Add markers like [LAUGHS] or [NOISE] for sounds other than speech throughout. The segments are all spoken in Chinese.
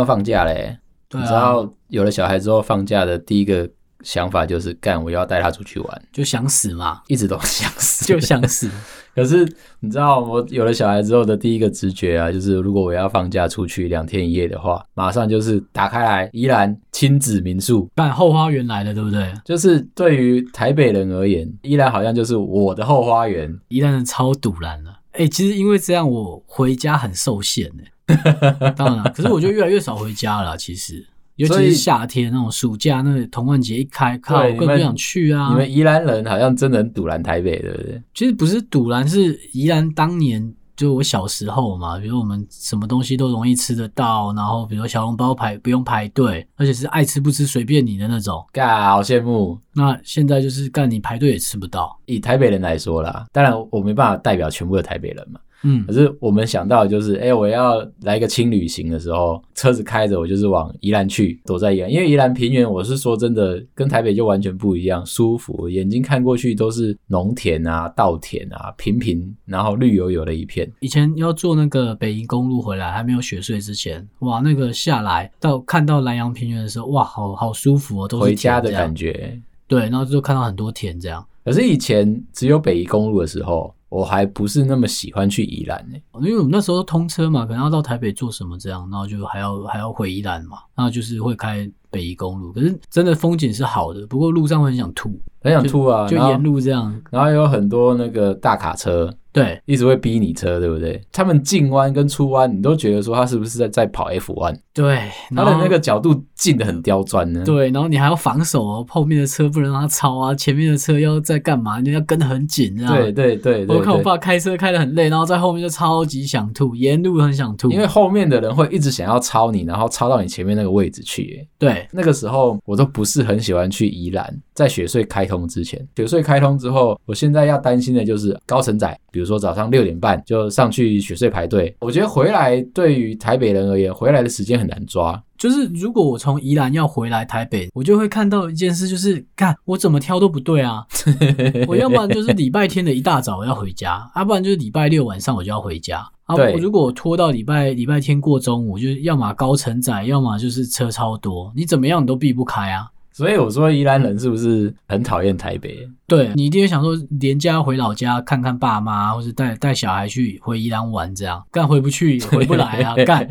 要放假嘞。对啊，你知道有了小孩之后，放假的第一个想法就是干，我要带他出去玩，就想死嘛，一直都想死，[LAUGHS] 就想死。[LAUGHS] 可是你知道，我有了小孩之后的第一个直觉啊，就是如果我要放假出去两天一夜的话，马上就是打开来宜兰亲子民宿，干后花园来了，对不对？就是对于台北人而言，宜兰好像就是我的后花园。宜兰人超堵然了，哎、欸，其实因为这样，我回家很受限呢。[LAUGHS] 当然了，可是我就越来越少回家了。其实，尤其是夏天那种暑假，那个童玩节一开，靠，我更不想去啊。你们宜兰人好像真的很堵拦台北，对不对？其实不是堵拦，是宜兰当年就我小时候嘛，比如我们什么东西都容易吃得到，然后比如小笼包排不用排队，而且是爱吃不吃随便你的那种，嘎，好羡慕。那现在就是干你排队也吃不到。以台北人来说啦，当然我没办法代表全部的台北人嘛。嗯，可是我们想到的就是，哎、欸，我要来一个轻旅行的时候，车子开着，我就是往宜兰去，躲在宜兰，因为宜兰平原，我是说真的，跟台北就完全不一样，舒服，眼睛看过去都是农田啊、稻田啊，平平，然后绿油油的一片。以前要坐那个北宜公路回来，还没有雪隧之前，哇，那个下来到看到南洋平原的时候，哇，好好舒服哦，都是回家的感觉。对，然后就看到很多田这样。可是以前只有北宜公路的时候。我还不是那么喜欢去宜兰呢、欸，因为我们那时候通车嘛，可能要到台北做什么这样，然后就还要还要回宜兰嘛，然后就是会开北宜公路，可是真的风景是好的，不过路上会很想吐，很想吐啊，就，就沿路这样，然后有很多那个大卡车。对，一直会逼你车，对不对？他们进弯跟出弯，你都觉得说他是不是在在跑 F 弯对，他的那个角度进的很刁钻呢。对，然后你还要防守哦，后面的车不能让他超啊，前面的车要在干嘛？你要跟得很紧，这样。对对对，对，我看我爸开车开得很累，然后在后面就超级想吐，沿路很想吐，因为后面的人会一直想要超你，然后超到你前面那个位置去。对，那个时候我都不是很喜欢去宜兰，在雪隧开通之前，雪隧开通之后，我现在要担心的就是高承载，比如说早上六点。半就上去雪隧排队，我觉得回来对于台北人而言，回来的时间很难抓。就是如果我从宜兰要回来台北，我就会看到一件事，就是看我怎么挑都不对啊。[LAUGHS] 我要不然就是礼拜天的一大早我要回家，要不然就是礼拜六晚上我就要回家。啊，我如果拖到礼拜礼拜天过中午，就要么高承载，要么就是车超多，你怎么样你都避不开啊。所以我说宜兰人是不是很讨厌台北？对，你一定会想说连家回老家看看爸妈，或者带带小孩去回宜兰玩这样，干回不去回不来啊，[LAUGHS] 干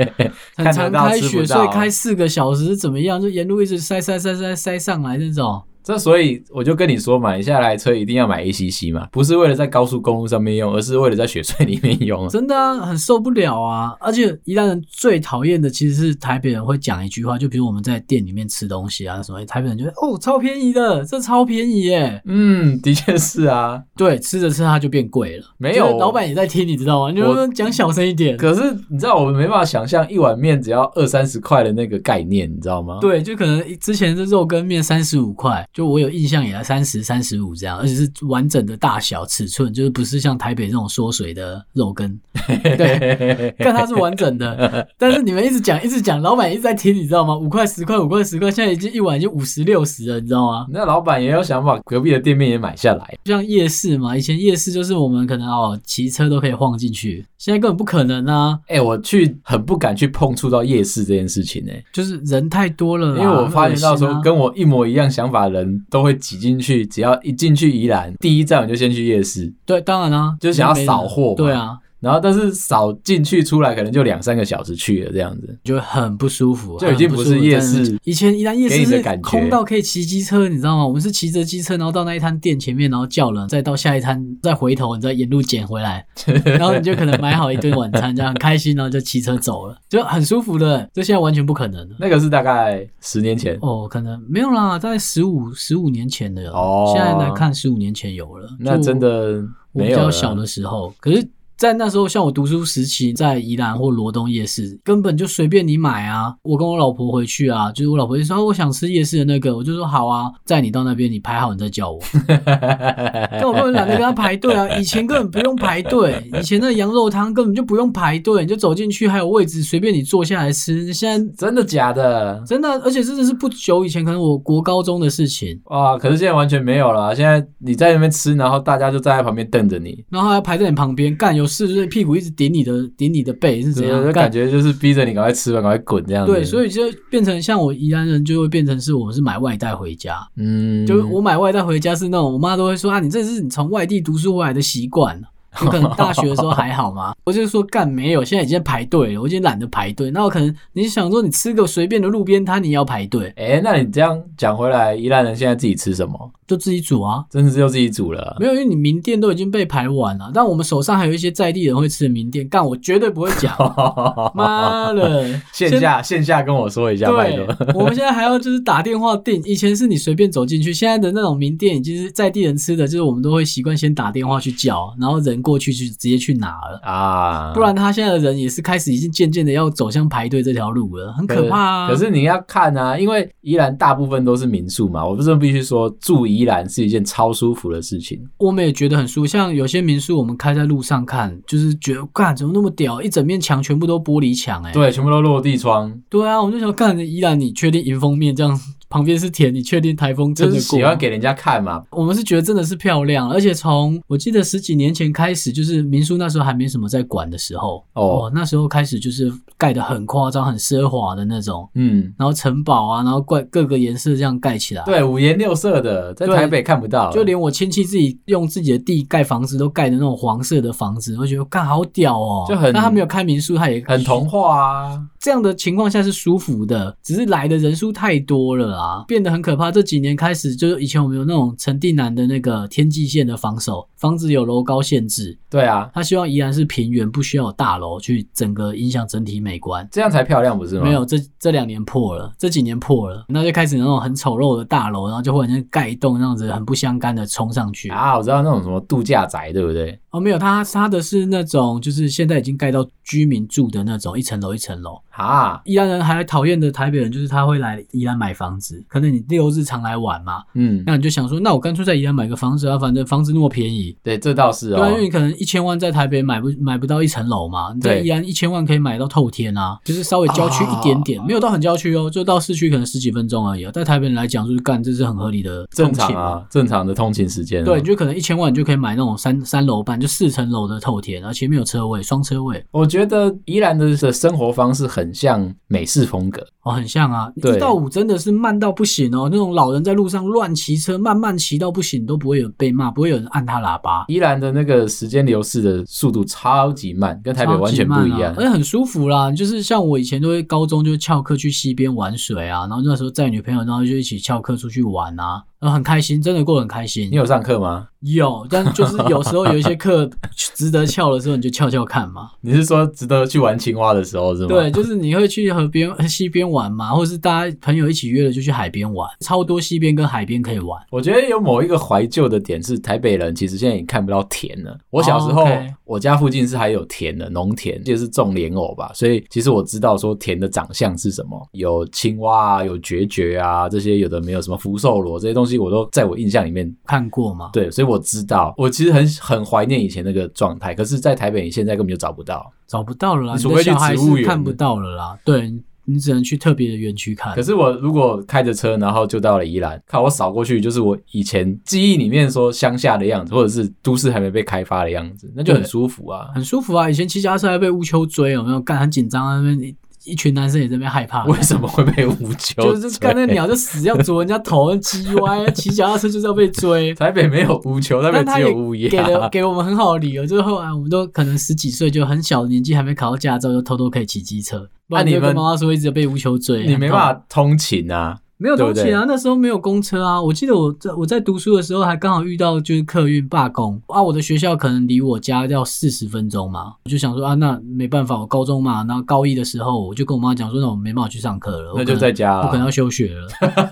很常开雪隧开四个小时怎么样？就沿路一直塞塞塞塞塞上来那种。这所以我就跟你说嘛，你下来车一定要买 ACC 嘛，不是为了在高速公路上面用，而是为了在雪隧里面用。真的啊，很受不了啊！而且宜兰人最讨厌的其实是台北人会讲一句话，就比如我们在店里面吃东西啊什么，台北人就会哦超便宜的，这超便宜耶。嗯，的确是啊。对，吃着吃它就变贵了。没有，老板也在听，你知道吗？你就讲小声一点。可是你知道我们没办法想象一碗面只要二三十块的那个概念，你知道吗？对，就可能之前这肉羹面三十五块。就我有印象以来，三十三十五这样，而且是完整的大小尺寸，就是不是像台北这种缩水的肉羹。[LAUGHS] 对，看它是完整的。[LAUGHS] 但是你们一直讲一直讲，老板一直在听，你知道吗？五块十块五块十块，现在已经一碗已经五十六十了，你知道吗？那老板也有想把隔壁的店面也买下来，像夜市嘛，以前夜市就是我们可能哦骑车都可以晃进去，现在根本不可能啊！哎、欸，我去很不敢去碰触到夜市这件事情呢、欸，就是人太多了，因为我发现到说跟我一模一样想法的人都会。挤进去，只要一进去宜兰，第一站我就先去夜市。对，当然啊，就想要扫货。对啊。然后，但是扫进去出来可能就两三个小时去了，这样子就很不舒服，就已经不是夜市。以前宜兰夜市是空到可以骑机车，你知道吗？我们是骑着机车，然后到那一摊店前面，然后叫人，再到下一摊，再回头，你再沿路捡回来，[LAUGHS] 然后你就可能买好一顿晚餐，[LAUGHS] 这样很开心，然后就骑车走了，就很舒服的。这现在完全不可能了。那个是大概十年前哦，可能没有啦，大概十五十五年前的哦。现在来看，十五年前有了。那真的我比较小的时候，可是。在那时候，像我读书时期，在宜兰或罗东夜市，根本就随便你买啊。我跟我老婆回去啊，就是我老婆就说、啊、我想吃夜市的那个，我就说好啊，载你到那边，你排好你再叫我。[LAUGHS] 但我根本懒得跟他排队啊，以前根本不用排队，以前那羊肉汤根本就不用排队，你就走进去还有位置，随便你坐下来吃。现在真的假的？真的，而且真的是不久以前，可能我国高中的事情哇。可是现在完全没有了，现在你在那边吃，然后大家就站在旁边瞪着你，然后还要排在你旁边干有。事，就是屁股一直顶你的顶你的背是怎样？就感觉就是逼着你赶快吃吧，赶快滚这样子。对，所以就变成像我宜兰人就会变成是我们是买外带回家，嗯，就是我买外带回家是那种我妈都会说啊，你这是你从外地读书回来的习惯。有可能大学的时候还好吗？我就说干没有，现在已经排队了，我已经懒得排队。那我可能你想说你吃个随便的路边摊，你要排队？哎、欸，那你这样讲回来，宜兰人现在自己吃什么？就自己煮啊，真的是就自己煮了。没有，因为你名店都已经被排完了。但我们手上还有一些在地人会吃的名店，干我绝对不会讲。[LAUGHS] 妈的，线下线下跟我说一下，拜托。我们现在还要就是打电话订，以前是你随便走进去，现在的那种名店已经是在地人吃的，就是我们都会习惯先打电话去叫，然后人过去去直接去拿了啊。不然他现在的人也是开始已经渐渐的要走向排队这条路了，很可怕啊。可是你要看啊，因为宜兰大部分都是民宿嘛，我不是必须说住宜。依然是一件超舒服的事情，我们也觉得很舒服。像有些民宿，我们开在路上看，就是觉得，干怎么那么屌？一整面墙全部都玻璃墙，哎，对，全部都落地窗。对啊，我就想看，宜兰你确定迎风面这样？旁边是田，你确定台风真的喜欢给人家看吗？我们是觉得真的是漂亮，而且从我记得十几年前开始，就是民宿那时候还没什么在管的时候，哦，哦那时候开始就是盖的很夸张、很奢华的那种，嗯，然后城堡啊，然后怪各个颜色这样盖起来，对，五颜六色的，在台北看不到，就连我亲戚自己用自己的地盖房子都盖的那种黄色的房子，我觉得干好屌哦，就很，但他没有开民宿，他也很童话啊。这样的情况下是舒服的，只是来的人数太多了啊，变得很可怕。这几年开始，就是以前我们有那种陈定南的那个天际线的防守，房子有楼高限制。对啊，他希望依然是平原，不需要有大楼去整个影响整体美观，这样才漂亮，不是吗？没有，这这两年破了，这几年破了，那就开始那种很丑陋的大楼，然后就忽然间盖一栋那样子很不相干的冲上去啊！我知道那种什么度假宅，对不对？哦，没有，他他的是那种就是现在已经盖到居民住的那种，一层楼一层楼。啊，宜兰人还讨厌的台北人就是他会来宜兰买房子，可能你六日常来玩嘛，嗯，那你就想说，那我干脆在宜兰买个房子啊，反正房子那么便宜。对，这倒是哦。对，因为你可能一千万在台北买不买不到一层楼嘛，你在宜兰一千万可以买到透天啊，就是稍微郊区一点点，没有到很郊区哦，就到市区可能十几分钟而已啊。在台北人来讲，就是干这是很合理的正常啊，正常的通勤时间。对，你就可能一千万你就可以买那种三三楼半就四层楼的透天，而前面有车位，双车位。我觉得宜兰的的生活方式很像美。式风格哦，很像啊。一到五真的是慢到不行哦，那种老人在路上乱骑车，慢慢骑到不行，都不会有被骂，不会有人按他喇叭。宜兰的那个时间流逝的速度超级慢，跟台北完全不一样，啊、而且很舒服啦。就是像我以前都会高中就翘课去溪边玩水啊，然后那时候载女朋友，然后就一起翘课出去玩啊。呃，很开心，真的过得很开心。你有上课吗？有，但就是有时候有一些课值得翘的时候，你就翘翘看嘛。你是说值得去玩青蛙的时候是吗？对，就是你会去河边、溪边玩嘛，或者是大家朋友一起约了就去海边玩，超多溪边跟海边可以玩。我觉得有某一个怀旧的点是台北人其实现在已经看不到田了。我小时候，oh, okay. 我家附近是还有田的，农田就是种莲藕吧，所以其实我知道说田的长相是什么，有青蛙啊，有决绝啊，这些有的没有什么福寿螺这些东西。我都在我印象里面看过嘛，对，所以我知道，我其实很很怀念以前那个状态。可是，在台北，你现在根本就找不到，找不到了啦。你除非去植物园，看不到了啦。对，你只能去特别的园区看。可是我如果开着车，然后就到了宜兰，看我扫过去，就是我以前记忆里面说乡下的样子，或者是都市还没被开发的样子，那就很舒服啊，很舒服啊。以前骑脚踏车还被乌秋追，有没有？干很紧张啊，那边。一群男生也在那边害怕，[LAUGHS] 为什么会被无球？就是看那鸟就死要啄人家头，叽歪，骑脚踏车就是要被追。[LAUGHS] 台北没有无球，台北只有乌鸦。给了给我们很好的理由，就是后来我们都可能十几岁，就很小的年纪还没考到驾照，就偷偷可以骑机车。那你们妈妈说一直被无球追，你没办法通勤啊。没有通勤啊，那时候没有公车啊。我记得我在我在读书的时候，还刚好遇到就是客运罢工啊。我的学校可能离我家要四十分钟嘛，我就想说啊，那没办法，我高中嘛，然后高一的时候我就跟我妈讲说，那我没办法去上课了，那就在家，我可能要休学了。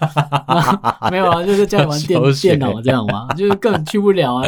[LAUGHS] [LAUGHS] 没有啊，就是在家里玩电电脑这样嘛，就是根本去不了啊，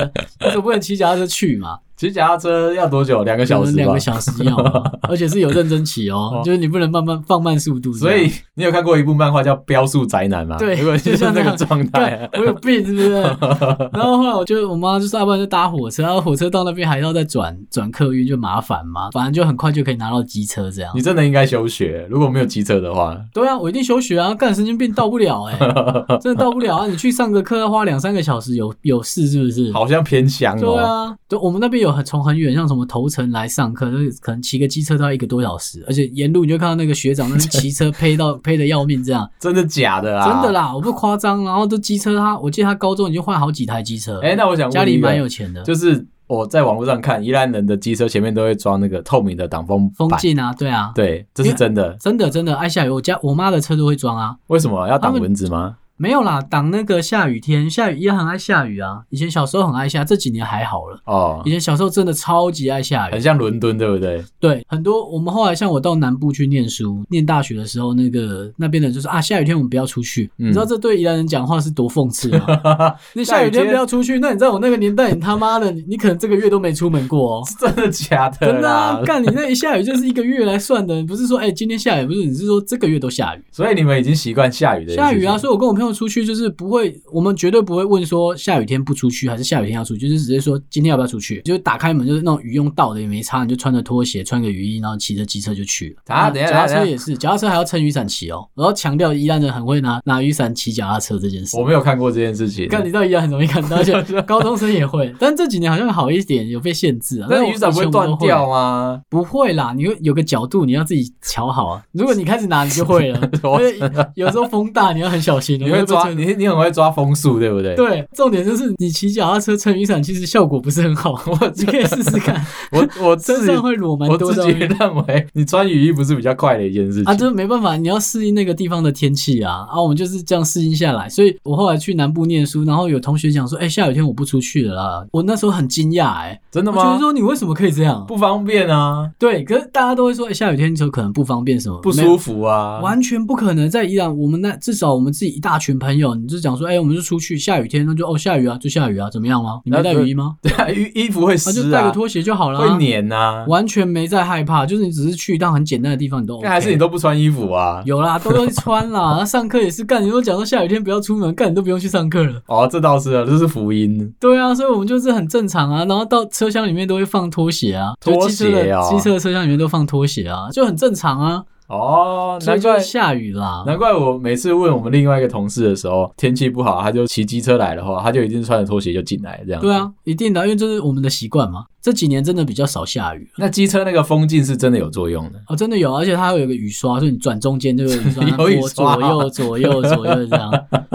我总不能骑脚踏车去嘛。骑脚踏车要多久？两个小时。两个小时要，[LAUGHS] 而且是有认真骑哦，哦就是你不能慢慢放慢速度。所以你有看过一部漫画叫《飙速宅男》吗？对，就像那个状态，我有病是不是？[LAUGHS] 然后后来我就我妈就是，要不然就搭火车，然后火车到那边还要再转转客运，就麻烦嘛。反正就很快就可以拿到机车这样。你真的应该休学，如果没有机车的话。对啊，我一定休学啊！干神经病到不了哎、欸，[LAUGHS] 真的到不了啊！你去上个课要花两三个小时，有有事是不是？好像偏乡哦。对啊，对，我们那边有。有很从很远，像什么头城来上课，就是可能骑个机车都要一个多小时，而且沿路你就看到那个学长那是骑车配到配的要命，这样真的假的啊？真的啦，我不夸张。然后这机车他，我记得他高中已经换好几台机车。哎、欸，那我想问家里蛮有钱的，就是。我在网络上看，宜兰人的机车前面都会装那个透明的挡风风镜啊，对啊，对，这是真的，真的真的哎下雨，我家我妈的车都会装啊。为什么要挡蚊子吗？没有啦，挡那个下雨天，下雨也很爱下雨啊。以前小时候很爱下，这几年还好了。哦，以前小时候真的超级爱下雨，很像伦敦，对不对？对，很多我们后来像我到南部去念书，念大学的时候，那个那边的就说啊，下雨天我们不要出去。嗯、你知道这对宜兰人讲话是多讽刺吗？[LAUGHS] 你下雨天不要出去，那你在我那个年代，你他妈的，你可能这个月都没出门过哦。[LAUGHS] 真的假的？真的啊！干你那一下雨就是一个月来算的，不是说哎、欸、今天下雨，不是你是说这个月都下雨。所以你们已经习惯下雨的下雨啊！所以我跟我朋友出去就是不。不会，我们绝对不会问说下雨天不出去还是下雨天要出去，就是直接说今天要不要出去，就是打开门就是那种雨用到的也没差，你就穿着拖鞋，穿个雨衣，然后骑着机车就去了。啊，等下，脚踏车也是，脚踏车还要撑雨伞骑哦。然后强调宜兰人很会拿拿雨伞骑脚踏车这件事，我没有看过这件事情。看你到宜兰很容易看到，[LAUGHS] 而且高中生也会，但这几年好像好一点，有被限制啊。那雨伞不会断掉吗？不会啦，你会有个角度，你要自己瞧好啊。如果你开始拿，你就会了。[LAUGHS] 因为有时候风大，你要很小心。[LAUGHS] 你会抓你，你很会抓风速。对不对？对，重点就是你骑脚踏车撑雨伞，其实效果不是很好。[LAUGHS] 我你可以试试看。[LAUGHS] 我我身上会裸蛮多。我自己认为，你穿雨衣不是比较快的一件事情啊？就是没办法，你要适应那个地方的天气啊。啊，我们就是这样适应下来。所以我后来去南部念书，然后有同学讲说：“哎，下雨天我不出去了啦。”我那时候很惊讶，哎，真的吗？就是说你为什么可以这样？不方便啊。对，可是大家都会说：“哎，下雨天就可能不方便什么，不舒服啊。”完全不可能。在宜兰，我们那至少我们自己一大群朋友，你就讲说：“哎，我们就出去下雨天，那就。”哦，下雨啊，就下雨啊，怎么样吗？你没带雨衣吗？[LAUGHS] 对啊，衣衣服会湿啊，就带个拖鞋就好了，会黏呐，完全没在害怕，就是你只是去一趟很简单的地方，你都还是你都不穿衣服啊？有啦，都会穿啦。[LAUGHS] 那上课也是干，你都讲说下雨天不要出门，干你都不用去上课了。哦，这倒是啊，这是福音。对啊，所以我们就是很正常啊，然后到车厢里面都会放拖鞋啊，拖鞋啊，机车的车厢里面都放拖鞋啊，就很正常啊。哦，难怪下雨啦！难怪我每次问我们另外一个同事的时候，天气不好，他就骑机车来的话，他就一定穿着拖鞋就进来这样。对啊，一定的，因为这是我们的习惯嘛。这几年真的比较少下雨。那机车那个风镜是真的有作用的？哦，真的有，而且它会有一个雨刷，所以你转中间就会 [LAUGHS] 有雨刷，左右左右左右这样。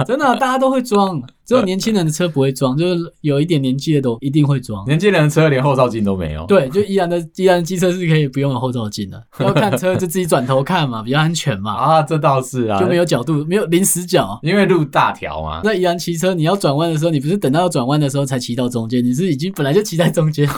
真的，大家都会装。[LAUGHS] 只有年轻人的车不会装，[LAUGHS] 就是有一点年纪的都一定会装。年轻人的车连后照镜都没有。对，就依然的依然机车是可以不用有后照镜的，要看车就自己转头看嘛，比较安全嘛。啊，这倒是啊，就没有角度，没有临死角，因为路大条嘛。那依然骑车，你要转弯的时候，你不是等到要转弯的时候才骑到中间，你是已经本来就骑在中间。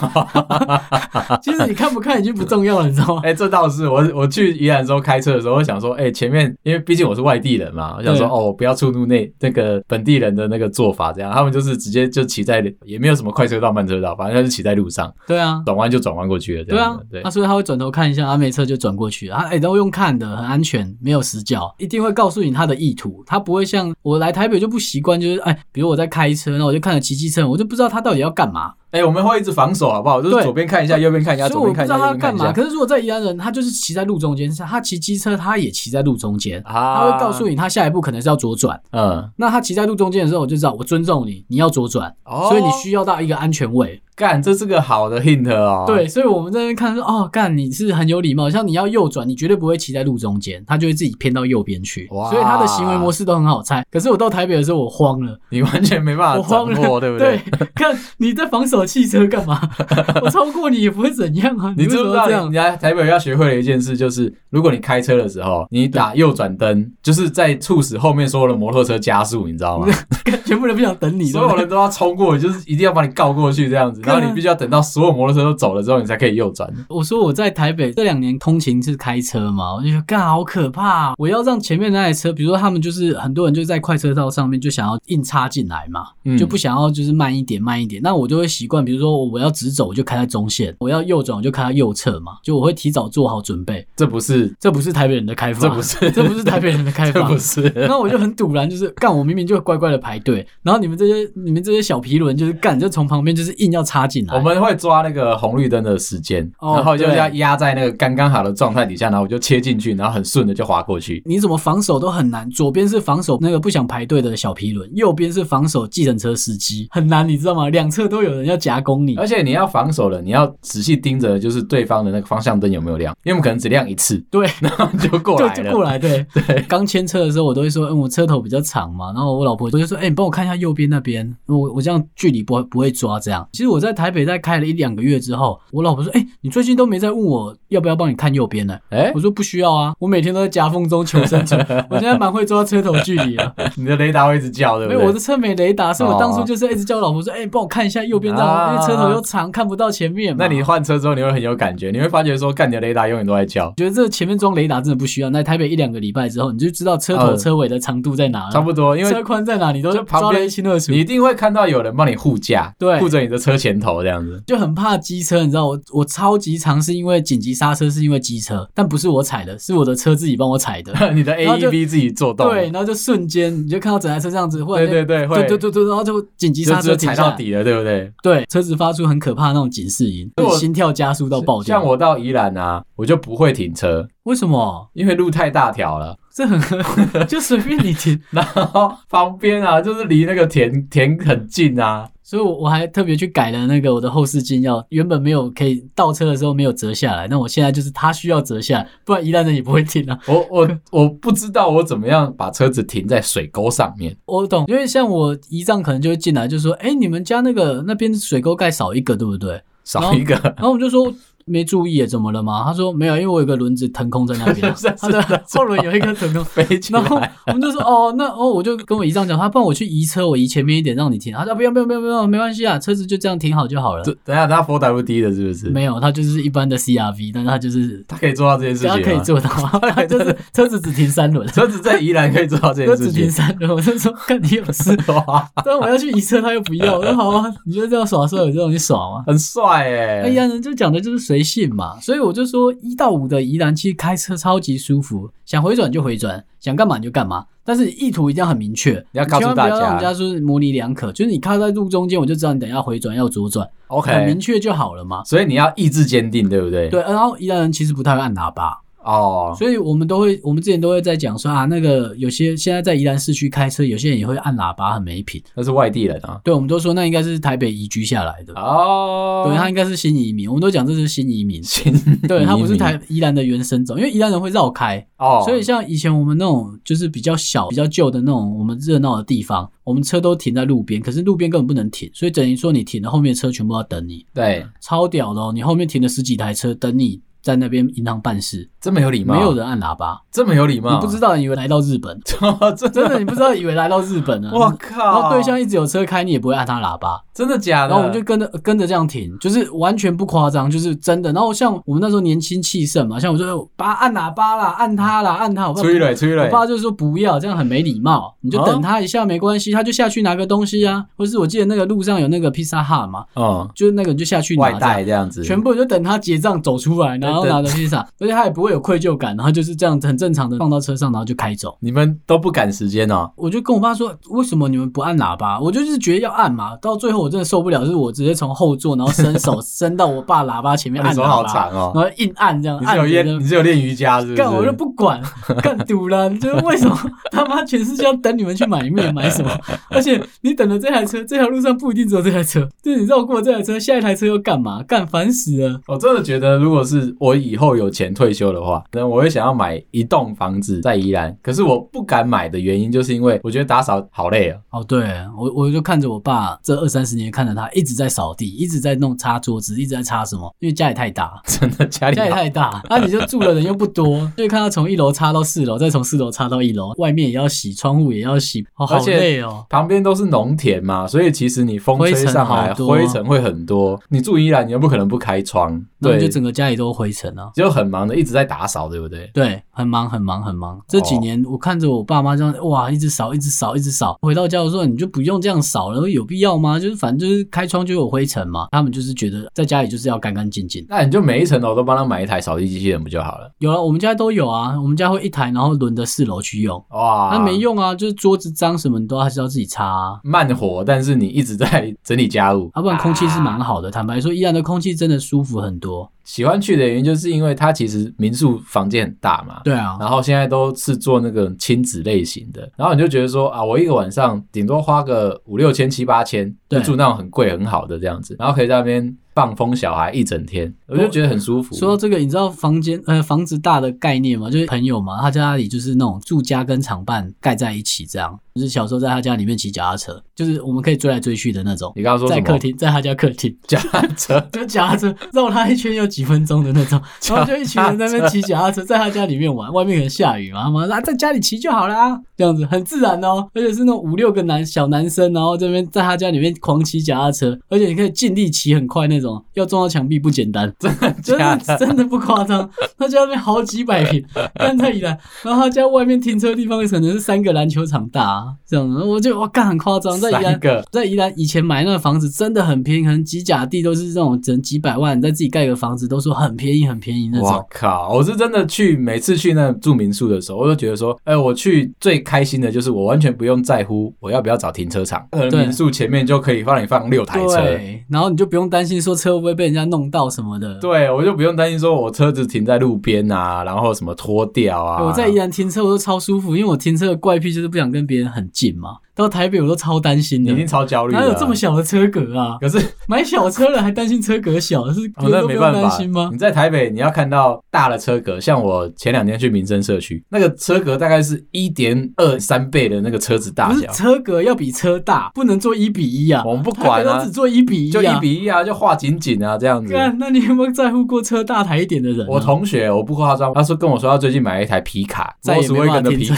[LAUGHS] 其实你看不看已经不重要了，你知道吗？[LAUGHS] 哎、欸，这倒是我我去宜兰的时候开车的时候，我想说，哎、欸，前面因为毕竟我是外地人嘛，我想说，哦，不要触怒那那个本地人的那个做法，这样他们就是直接就骑在，也没有什么快车道、慢车道，反正就是骑在路上。对啊，转弯就转弯过去了。对啊，对。那、啊、所以他会转头看一下，他没车就转过去。他哎，都用看的，很安全，没有死角，一定会告诉你他的意图。他不会像我来台北就不习惯，就是哎，比如我在开车，那我就看着骑机车，我就不知道他到底要干嘛。哎、欸，我们会一直防守，好不好？就是左边看一下，右边看一下，左边看一下，右边看一下。所以我不知道他干嘛。可是如果在宜安人，他就是骑在路中间，他骑机车，他也骑在路中间，啊他会告诉你他下一步可能是要左转。嗯，那他骑在路中间的时候，我就知道我尊重你，你要左转，哦、所以你需要到一个安全位。干，这是个好的 hint 哦。对，所以我们在那边看说，哦，干，你是很有礼貌。像你要右转，你绝对不会骑在路中间，他就会自己偏到右边去。哇，所以他的行为模式都很好猜。可是我到台北的时候，我慌了，你完全没办法我慌了，对不对？对，看你在防守汽车干嘛？[LAUGHS] 我超过你也不会怎样啊。你知不知道这样？人家台北要学会的一件事就是，如果你开车的时候，你打右转灯，就是在促使后面所有的摩托车加速，你知道吗？[LAUGHS] 全部人不想等你，所有人都要冲过，就是一定要把你告过去这样子。然后你必须要等到所有摩托车都走了之后，你才可以右转。我说我在台北这两年通勤是开车嘛，我就觉得干好可怕。我要让前面那台车，比如说他们就是很多人就在快车道上面就想要硬插进来嘛，就不想要就是慢一点慢一点。那我就会习惯，比如说我要直走，我就开在中线；我要右转，我就开到右侧嘛。就我会提早做好准备。这不是这不是台北人的开放，这不是 [LAUGHS] 这不是台北人的开法，[LAUGHS] 不是。[LAUGHS] 那我就很堵然，就是干我明明就乖乖的排队，然后你们这些你们这些小皮轮就是干就从旁边就是硬要插。插进来。我们会抓那个红绿灯的时间，哦、然后就要压在那个刚刚好的状态底下，然后我就切进去，然后很顺的就滑过去。你怎么防守都很难，左边是防守那个不想排队的小皮轮，右边是防守计程车司机，很难，你知道吗？两侧都有人要夹攻你，而且你要防守了，你要仔细盯着，就是对方的那个方向灯有没有亮，因为我们可能只亮一次，对，然后就过 [LAUGHS] 来了，就就过来，对对。刚牵车的时候，我都会说，嗯，我车头比较长嘛，然后我老婆就说，哎、欸，你帮我看一下右边那边，我我这样距离不会不会抓这样。其实我在在台北在开了一两个月之后，我老婆说，哎、你最近都没在问我要不要帮你看右边呢？哎、欸，我说不需要啊，我每天都在夹缝中求生存，[LAUGHS] 我现在蛮会抓车头距离啊。你的雷达会一直叫，对不对？我的车没雷达，是我当初就是一直叫我老婆说，哎、欸，帮我看一下右边这样，啊、因为车头又长，看不到前面嘛。那你换车之后，你会很有感觉，你会发觉说，干你的雷达永远都在叫。觉得这前面装雷达真的不需要。那台北一两个礼拜之后，你就知道车头车尾的长度在哪了、呃。差不多，因为车宽在哪，你都抓得一清二楚。你一定会看到有人帮你护驾，对，护着你的车前头这样子。就很怕机车，你知道我我超级长是因为紧急刹车是因为机车，但不是我踩的，是我的车自己帮我踩的。[LAUGHS] 你的 AEB 自己做到。对，然后就瞬间你就看到整台车这样子，对对对，会，对对对，然后就紧急刹车踩到底了，对不对？对，车子发出很可怕的那种警示音，心跳加速到爆掉。像我到宜兰啊，我就不会停车。为什么？因为路太大条了，这很 [LAUGHS] 就随便你停，[LAUGHS] 然后旁边啊，就是离那个田田很近啊，所以我我还特别去改了那个我的后视镜，要原本没有可以倒车的时候没有折下来，那我现在就是它需要折下来，不然一旦人也不会停啊。[LAUGHS] 我我我不知道我怎么样把车子停在水沟上面。我懂，因为像我姨丈可能就会进来就说，哎，你们家那个那边水沟盖少一个，对不对？少一个，然后，然后我就说。没注意，怎么了吗？他说没有，因为我有个轮子腾空在那边，[LAUGHS] 他的后轮有一个腾空 [LAUGHS] 飞起来。然后我们就说哦，那哦，我就跟我姨丈讲，他帮我去移车，我移前面一点让你停。他说不用不用不用不用，没关系啊，车子就这样停好就好了。[LAUGHS] 等下他 4WD 的是不是？没有，他就是一般的 CRV，但是他就是他可以做到这件事情，他可以做到，他就是车子只停三轮，车子在宜兰可以做到这件事情，只停三轮。我就说看你有事吧？但我要去移车，他又不要。我说好啊，你觉得这样耍帅有这种你耍吗？很帅哎，哎呀，人就讲的就是随性嘛，所以。我就说，一到五的宜兰其实开车超级舒服，想回转就回转，想干嘛你就干嘛。但是意图一定要很明确，你要告诉大家，不要让人家说模棱两可。就是你靠在路中间，我就知道你等一下回转要左转，OK，很明确就好了嘛。所以你要意志坚定，对不对？对。然后宜兰人其实不太会按喇叭。哦，所以我们都会，我们之前都会在讲说啊，那个有些现在在宜兰市区开车，有些人也会按喇叭，很没品。那是外地人啊。对，我们都说那应该是台北移居下来的。哦，对，他应该是新移民，我们都讲这是新移民。新对，他不是台宜兰的原生种，因为宜兰人会绕开。哦，所以像以前我们那种就是比较小、比较旧的那种我们热闹的地方，我们车都停在路边，可是路边根本不能停，所以等于说你停了，后面车全部要等你。对，超屌的哦，你后面停了十几台车等你。在那边银行办事，这么有礼貌，没有人按喇叭，这么有礼貌，你不知道，你以为来到日本，[LAUGHS] 真的，你不知道，以为来到日本了。我靠！然后对象一直有车开，你也不会按他喇叭，真的假的？然后我们就跟着跟着这样停，就是完全不夸张，就是真的。然后像我们那时候年轻气盛嘛，像我就爸按喇叭啦，按他啦，按他。催泪催泪，我爸就说不要，这样很没礼貌。你就等他一下没关系，他就下去拿个东西啊。或是我记得那个路上有那个披萨哈嘛，嗯，就是那个你就下去拿外带这样子，全部就等他结账走出来，然后拿着披萨。[LAUGHS] 而且他也不会有愧疚感，然后就是这样子很正常的放到车上，然后就开走。你们都不赶时间哦？我就跟我爸说，为什么你们不按喇叭？我就是觉得要按嘛。到最后我真的受不了，就是我直接从后座，然后伸手 [LAUGHS] 伸到我爸喇叭前面按喇叭，好长哦，然后硬按这样。你是有练？你是有练瑜伽是不是？干我就不管，[LAUGHS] 干堵了。就是为什么他妈全世界要等你们去买面买什么？而且你等了这台车，这条路上不一定只有这台车，就是你绕过这台车，下一台车又干嘛？干烦死了。我真的觉得，如果是我以后有钱。退休的话，可能我会想要买一栋房子在宜兰，可是我不敢买的原因，就是因为我觉得打扫好累啊。哦，对，我我就看着我爸这二三十年，看着他一直在扫地，一直在弄擦桌子，一直在擦什么，因为家里太大，[LAUGHS] 真的家里家里太大，那、啊、你就住的人又不多，所以看他从一楼擦到四楼，再从四楼擦到一楼，外面也要洗，窗户也要洗，哦，好累哦。旁边都是农田嘛，所以其实你风吹上来，灰尘会很多。你住宜兰，你又不可能不开窗。然后就整个家里都灰尘啊，就很忙的一直在打扫，对不对？对，很忙很忙很忙。这几年我看着我爸妈这样，哇，一直扫一直扫一直扫。回到家的时候，你就不用这样扫了，有必要吗？就是反正就是开窗就有灰尘嘛。他们就是觉得在家里就是要干干净净。那你就每一层楼都帮他买一台扫地机器人不就好了？有了，我们家都有啊，我们家会一台，然后轮着四楼去用。哇，那没用啊，就是桌子脏什么你都还是要自己擦啊。慢活，但是你一直在整理家务，要不然空气是蛮好的。坦白说，依然的空气真的舒服很多。多。喜欢去的原因就是因为它其实民宿房间很大嘛，对啊，然后现在都是做那个亲子类型的，然后你就觉得说啊，我一个晚上顶多花个五六千七八千，就住那种很贵很好的这样子，然后可以在那边放风小孩一整天，我就觉得很舒服。说到这个，你知道房间呃房子大的概念吗？就是朋友嘛，他家里就是那种住家跟厂办盖在一起这样，就是小时候在他家里面骑脚踏车，就是我们可以追来追去的那种。你刚刚说在客厅，在他家客厅。[LAUGHS] 脚踏车，[LAUGHS] 就脚踏车绕他一圈有几分钟的那种，然后就一群人在那边骑脚踏车，[LAUGHS] 在他家里面玩，外面可能下雨嘛，他们说啊在家里骑就好啦，这样子很自然哦，而且是那种五六个男小男生，然后这边在他家里面狂骑脚踏车，而且你可以尽力骑很快那种，要撞到墙壁不简单，真的真的？真的不夸张。他家那边好几百平，但在宜兰，然后他家外面停车的地方可能是三个篮球场大，啊，这样子，我就哇干很夸张，在宜兰，在宜兰以前买那个房子真的很便宜，可能几甲地都是这种整几百万，在自己盖个房子都说很便宜很便宜那种。我靠，我是真的去每次去那住民宿的时候，我都觉得说，哎，我去最开心的就是我完全不用在乎我要不要找停车场，可能民宿前面就可以放你放六台车，然后你就不用担心说车会不会被人家弄到什么的，对，我就不用担心说我车子停在路边啊，然后什么脱掉啊。我在宜兰停车我都超舒服，因为我停车的怪癖就是不想跟别人很近嘛。到台北我都超担心的，你一定超焦虑。哪有这么小的车格啊？可是买小车了还担心车格小，是我那没办法。你在台北你要看到大的车格，像我前两天去民生社区，那个车格大概是一点二三倍的那个车子大小。车格要比车大，不能做一比一啊。我们不管啊，只做一比一，就一比一啊，就画紧紧啊这样子。那你有没有在乎过车大台一点的人？我同学，我不夸张，他说跟我说他最近买了一台皮卡，再也没办法停车。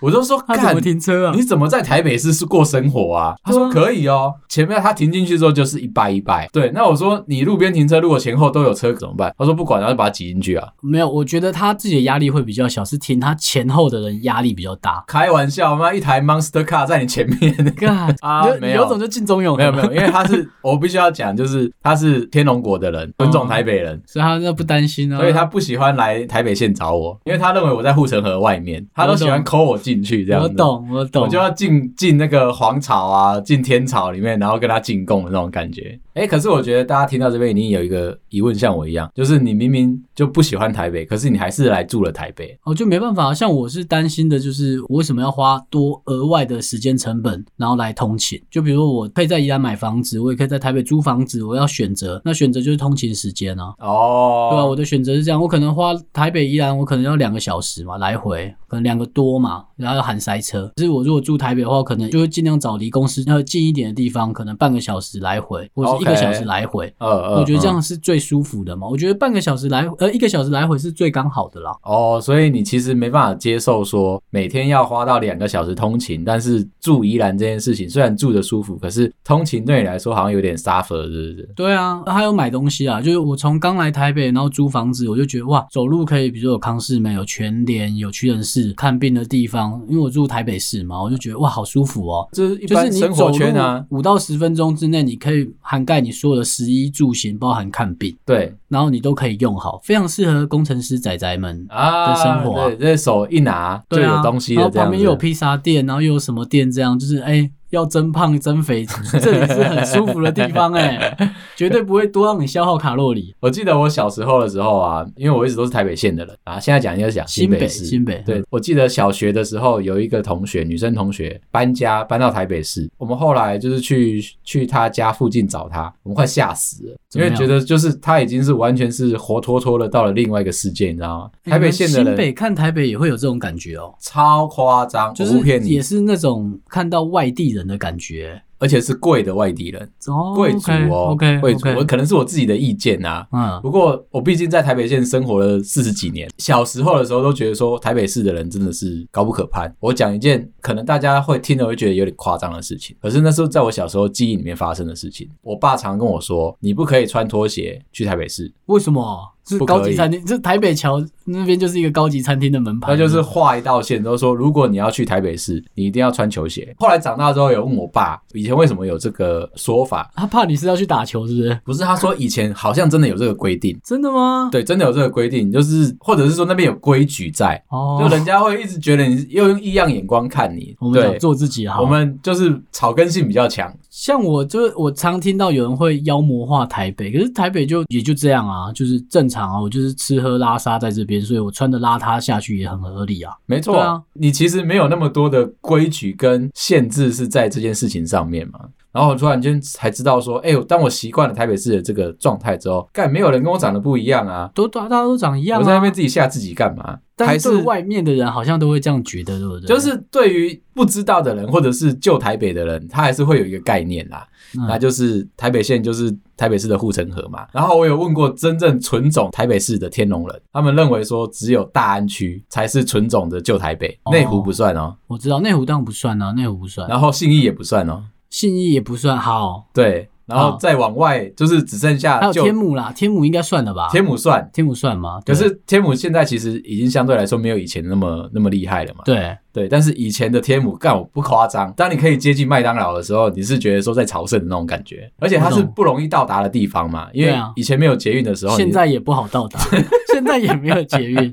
我就说 [LAUGHS] 他怎么停车啊？你怎么在台北市是过生活？啊，他说可以哦。前面他停进去之后就是一掰一掰。对，那我说你路边停车，如果前后都有车怎么办？他说不管，然后就把它挤进去啊。没有，我觉得他自己的压力会比较小，是停他前后的人压力比较大。开玩笑吗？一台 Monster Car 在你前面，[LAUGHS] 那个啊，没有，有种就进中永，没有没有，因为他是我必须要讲，就是他是天龙国的人，纯种台北人，所以他那不担心啊，所以他不喜欢来台北县找我，因为他认为我在护城河外面，他都喜欢抠我进去这样子。我懂，我懂，我就要进进那个皇朝啊，进。天朝里面，然后跟他进贡的那种感觉。哎，可是我觉得大家听到这边一定有一个疑问，像我一样，就是你明明就不喜欢台北，可是你还是来住了台北。哦，就没办法。像我是担心的，就是我为什么要花多额外的时间成本，然后来通勤？就比如说，我可以在宜兰买房子，我也可以在台北租房子，我要选择，那选择就是通勤时间啊。哦，对啊，我的选择是这样，我可能花台北宜兰，我可能要两个小时嘛，来回可能两个多嘛，然后要含塞车。可是我如果住台北的话，可能就会尽量找离公司要近一点的地方，可能半个小时来回，或者是一个小时来回。呃呃，我觉得这样是最舒服的嘛。我觉得半个小时来，呃，一个小时来回是最刚好的啦。哦，所以你其实没办法接受说每天要花到两个小时通勤，但是住宜兰这件事情虽然住的舒服，可是通勤对你来说好像有点 suffer，是不是？对啊，还有买东西啊，就是我从刚来台北，然后租房子，我就觉得哇，走路可以，比如说有康是美，有全联，有屈臣氏，看病的地方，因为我住台北市嘛，我就觉得哇，好舒服哦。就是一般生活圈啊，五到十分钟之内，你可以涵盖你所有的食衣住行，包含看病，对，然后你都可以用好，非常适合工程师仔仔们的生活。啊、对，这手一拿就有东西了，然后旁边又有披萨店，然后又有什么店，这样就是哎。要增胖增肥，[LAUGHS] 这里是很舒服的地方哎、欸，[LAUGHS] 绝对不会多让你消耗卡路里。我记得我小时候的时候啊，因为我一直都是台北县的人啊，现在讲应该是讲新北市。新北，新北。对，我记得小学的时候有一个同学，女生同学搬家搬到台北市，我们后来就是去去她家附近找她，我们快吓死了，因为觉得就是她已经是完全是活脱脱的到了另外一个世界，你知道吗？台北县的人，新北看台北也会有这种感觉哦，超夸张，就是也是那种看到外地人的感觉。而且是贵的外地人，贵、oh, 族哦，OK，贵、族，我可能是我自己的意见啊。嗯，不过我毕竟在台北县生活了四十几年，小时候的时候都觉得说台北市的人真的是高不可攀。我讲一件可能大家会听了会觉得有点夸张的事情，可是那时候在我小时候记忆里面发生的事情。我爸常跟我说，你不可以穿拖鞋去台北市，为什么？是高级餐厅，这台北桥那边就是一个高级餐厅的门牌。他就是画一道线，都说如果你要去台北市，你一定要穿球鞋。后来长大之后，有问我爸，以前为什么有这个说法？他怕你是要去打球，是不是？不是，他说以前好像真的有这个规定。真的吗？对，真的有这个规定，就是或者是说那边有规矩在，哦，就人家会一直觉得你又用异样眼光看你。我们想做自己好，我们就是草根性比较强。像我就我常听到有人会妖魔化台北，可是台北就也就这样啊，就是正常啊，我就是吃喝拉撒在这边，所以我穿的邋遢下去也很合理啊。没错啊，你其实没有那么多的规矩跟限制是在这件事情上面嘛。然后突然间才知道说，哎呦，当我习惯了台北市的这个状态之后，干没有人跟我长得不一样啊，都大家都长一样啊。我在那边自己吓自己干嘛？但是外面的人好像都会这样觉得，对不对？就是对于不知道的人或者是旧台北的人，他还是会有一个概念啦，嗯、那就是台北县就是台北市的护城河嘛。然后我有问过真正纯种台北市的天龙人，他们认为说只有大安区才是纯种的旧台北，内湖不算哦。我知道内湖当然不算啊，内湖不算，然后信义也不算哦。信义也不算好，对，然后再往外就是只剩下还有天母啦，天母应该算了吧？天母算，天母算吗？可是天母现在其实已经相对来说没有以前那么那么厉害了嘛。对。对，但是以前的天母，干我不夸张。当你可以接近麦当劳的时候，你是觉得说在朝圣的那种感觉，而且它是不容易到达的地方嘛，因为以前没有捷运的时候，现在也不好到达，[LAUGHS] 现在也没有捷运。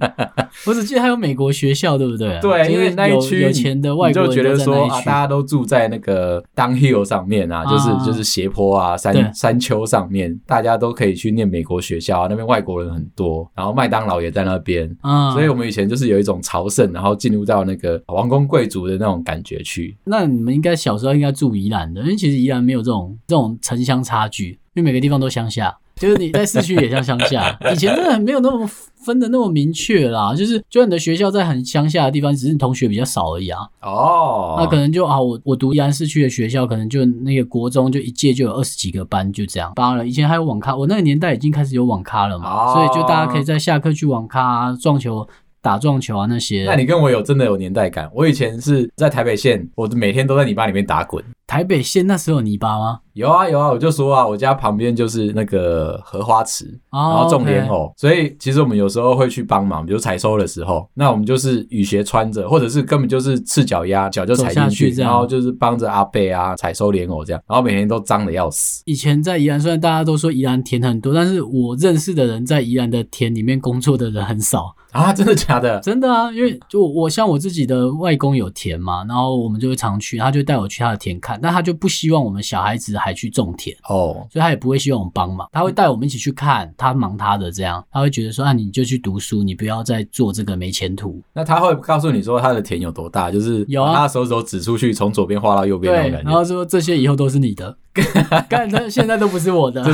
我只记得还有美国学校，对不对？对，因为那一区有钱的外国人就觉得说啊，大家都住在那个 downhill 上面啊，就是就是斜坡啊、山山丘上面，大家都可以去念美国学校，啊那边外国人很多，然后麦当劳也在那边，所以我们以前就是有一种朝圣，然后进入到那个王公贵族的那种感觉去，那你们应该小时候应该住宜兰的，因为其实宜兰没有这种这种城乡差距，因为每个地方都乡下，就是你在市区也像乡下。[LAUGHS] 以前真的没有那么分的那么明确啦，就是就算你的学校在很乡下的地方，只是你同学比较少而已啊。哦，那可能就啊，我我读宜兰市区的学校，可能就那个国中就一届就有二十几个班，就这样。当然，以前还有网咖，我那个年代已经开始有网咖了嘛，哦、所以就大家可以在下课去网咖、啊、撞球。打撞球啊那些，那你跟我有真的有年代感。我以前是在台北县，我每天都在泥巴里面打滚。台北县那时候有泥巴吗？有啊有啊，我就说啊，我家旁边就是那个荷花池，然后种莲藕，所以其实我们有时候会去帮忙，比如采收的时候，那我们就是雨鞋穿着，或者是根本就是赤脚丫，脚就踩进去，然后就是帮着阿贝啊采收莲藕这样，然后每天都脏的要死。以前在宜兰，虽然大家都说宜兰田很多，但是我认识的人在宜兰的田里面工作的人很少啊，真的假的？真的啊，因为就我像我自己的外公有田嘛，然后我们就会常去，他就带我去他的田看。但他就不希望我们小孩子还去种田哦，所以他也不会希望我们帮忙，他会带我们一起去看，他忙他的这样，他会觉得说啊，你就去读书，你不要再做这个没前途。那他会告诉你说他的田有多大，就是有啊，他手指头指出去，从左边画到右边那种感觉，然后说这些以后都是你的。[LAUGHS] 干他现在都不是我的，[LAUGHS] [LAUGHS]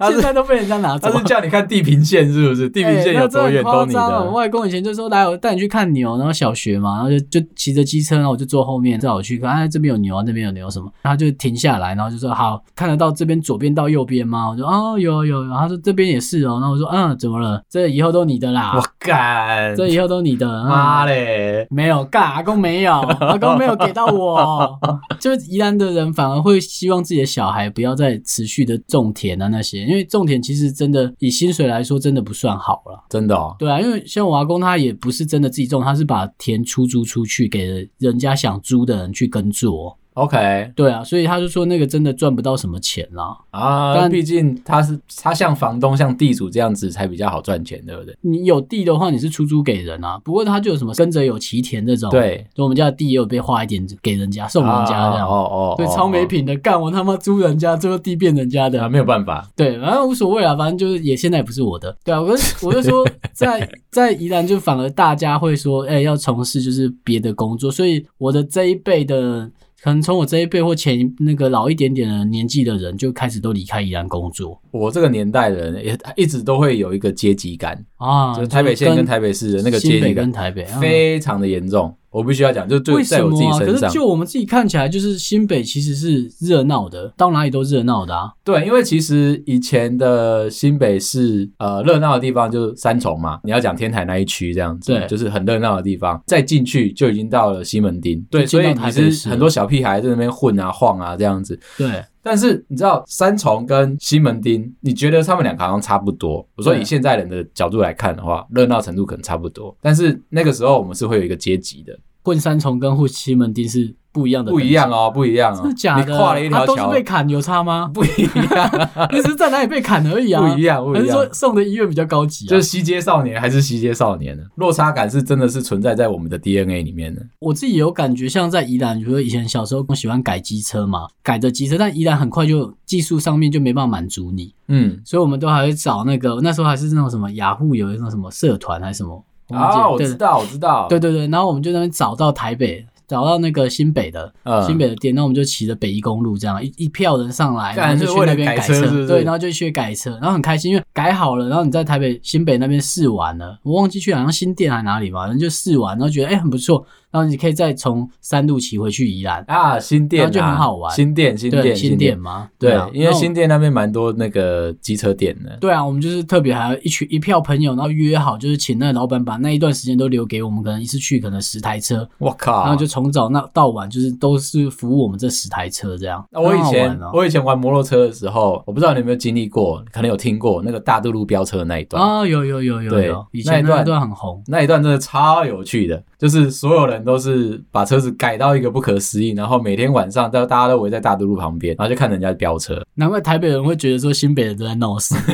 现在都被人家拿走。他是叫你看地平线是不是？地平线有多远都你的。我外公以前就说，来，我带你去看牛，然后小学嘛，然后就就骑着机车，然后我就坐后面，带我去看，哎，这边有牛啊，那边有牛什么，然后就停下来，然后就说好，看得到这边左边到右边吗？我说哦，有有有。他说这边也是哦，然后我说嗯，怎么了？这以后都你的啦。我干，这以后都你的。妈嘞，没有干，阿公没有，阿公没有给到我，就是宜兰的人反。反而会希望自己的小孩不要再持续的种田啊那些，因为种田其实真的以薪水来说真的不算好了，真的哦。对啊，因为像我阿公他也不是真的自己种，他是把田出租出去给人家想租的人去耕作。OK，对啊，所以他就说那个真的赚不到什么钱啦。啊，但毕竟他是他像房东像地主这样子才比较好赚钱，对不对？你有地的话，你是出租给人啊，不过他就有什么耕者有其田这种，对，就我们家的地也有被划一点给人家送人家这样，哦哦，对，超没品的，干我他妈租人家，最后地变人家的，啊，没有办法，对，反正无所谓啊，反正就是也现在也不是我的，对啊，我 [LAUGHS] 我就说在在宜兰就反而大家会说，哎，要从事就是别的工作，所以我的这一辈的。可能从我这一辈或前那个老一点点的年纪的人就开始都离开宜兰工作。我这个年代的人也一直都会有一个阶级感啊，就是台北县跟台北市的那个阶级感，跟台北非常的严重。我必须要讲，就对在我自己身上。可是就我们自己看起来，就是新北其实是热闹的，到哪里都热闹的啊。对，因为其实以前的新北市，呃，热闹的地方就是三重嘛。你要讲天台那一区这样子，对，就是很热闹的地方。再进去就已经到了西门町，对，所以其实很多小屁孩在那边混啊晃啊这样子。对。但是你知道三重跟西门町，你觉得他们两个好像差不多。我说以现在人的角度来看的话，热闹程度可能差不多。但是那个时候我们是会有一个阶级的，混三重跟混西门町是。不一样的，不一样哦，不一样哦，是假的。你跨了一条桥，都是被砍，有差吗？[LAUGHS] 不一样，你是在哪里被砍而已啊。不一样，不一样。还是说送的医院比较高级啊？就是西街少年还是西街少年呢？落差感是真的是存在在我们的 DNA 里面的。我自己有感觉，像在宜兰，比如说以前小时候喜欢改机车嘛，改的机车，但宜兰很快就技术上面就没办法满足你，嗯，所以我们都还会找那个那时候还是那种什么雅虎有一种什么社团还是什么啊，我知道，我知道，对对对，然后我们就在那边找到台北。找到那个新北的，嗯、新北的店，那我们就骑着北一公路这样一一票人上来，然后就去那边改车，是是对，然后就去改车，然后很开心，因为改好了，然后你在台北新北那边试完了，我忘记去好像新店还哪里吧，反正就试完，然后觉得哎、欸、很不错。然后你可以再从三路骑回去宜兰啊，新店啊，就很好玩。新店，新店，新店吗？对，因为新店那边蛮多那个机车店的。对啊，我们就是特别还有一群一票朋友，然后约好就是请那个老板把那一段时间都留给我们，可能一次去可能十台车。我靠！然后就从早那到晚就是都是服务我们这十台车这样。那我以前我以前玩摩托车的时候，我不知道你有没有经历过，可能有听过那个大渡路飙车的那一段啊，有有有有有，以前那一段很红，那一段真的超有趣的，就是所有人都是。把车子改到一个不可思议，然后每天晚上都大家都围在大都路旁边，然后就看人家飙车。难怪台北人会觉得说新北人都在闹事，[LAUGHS]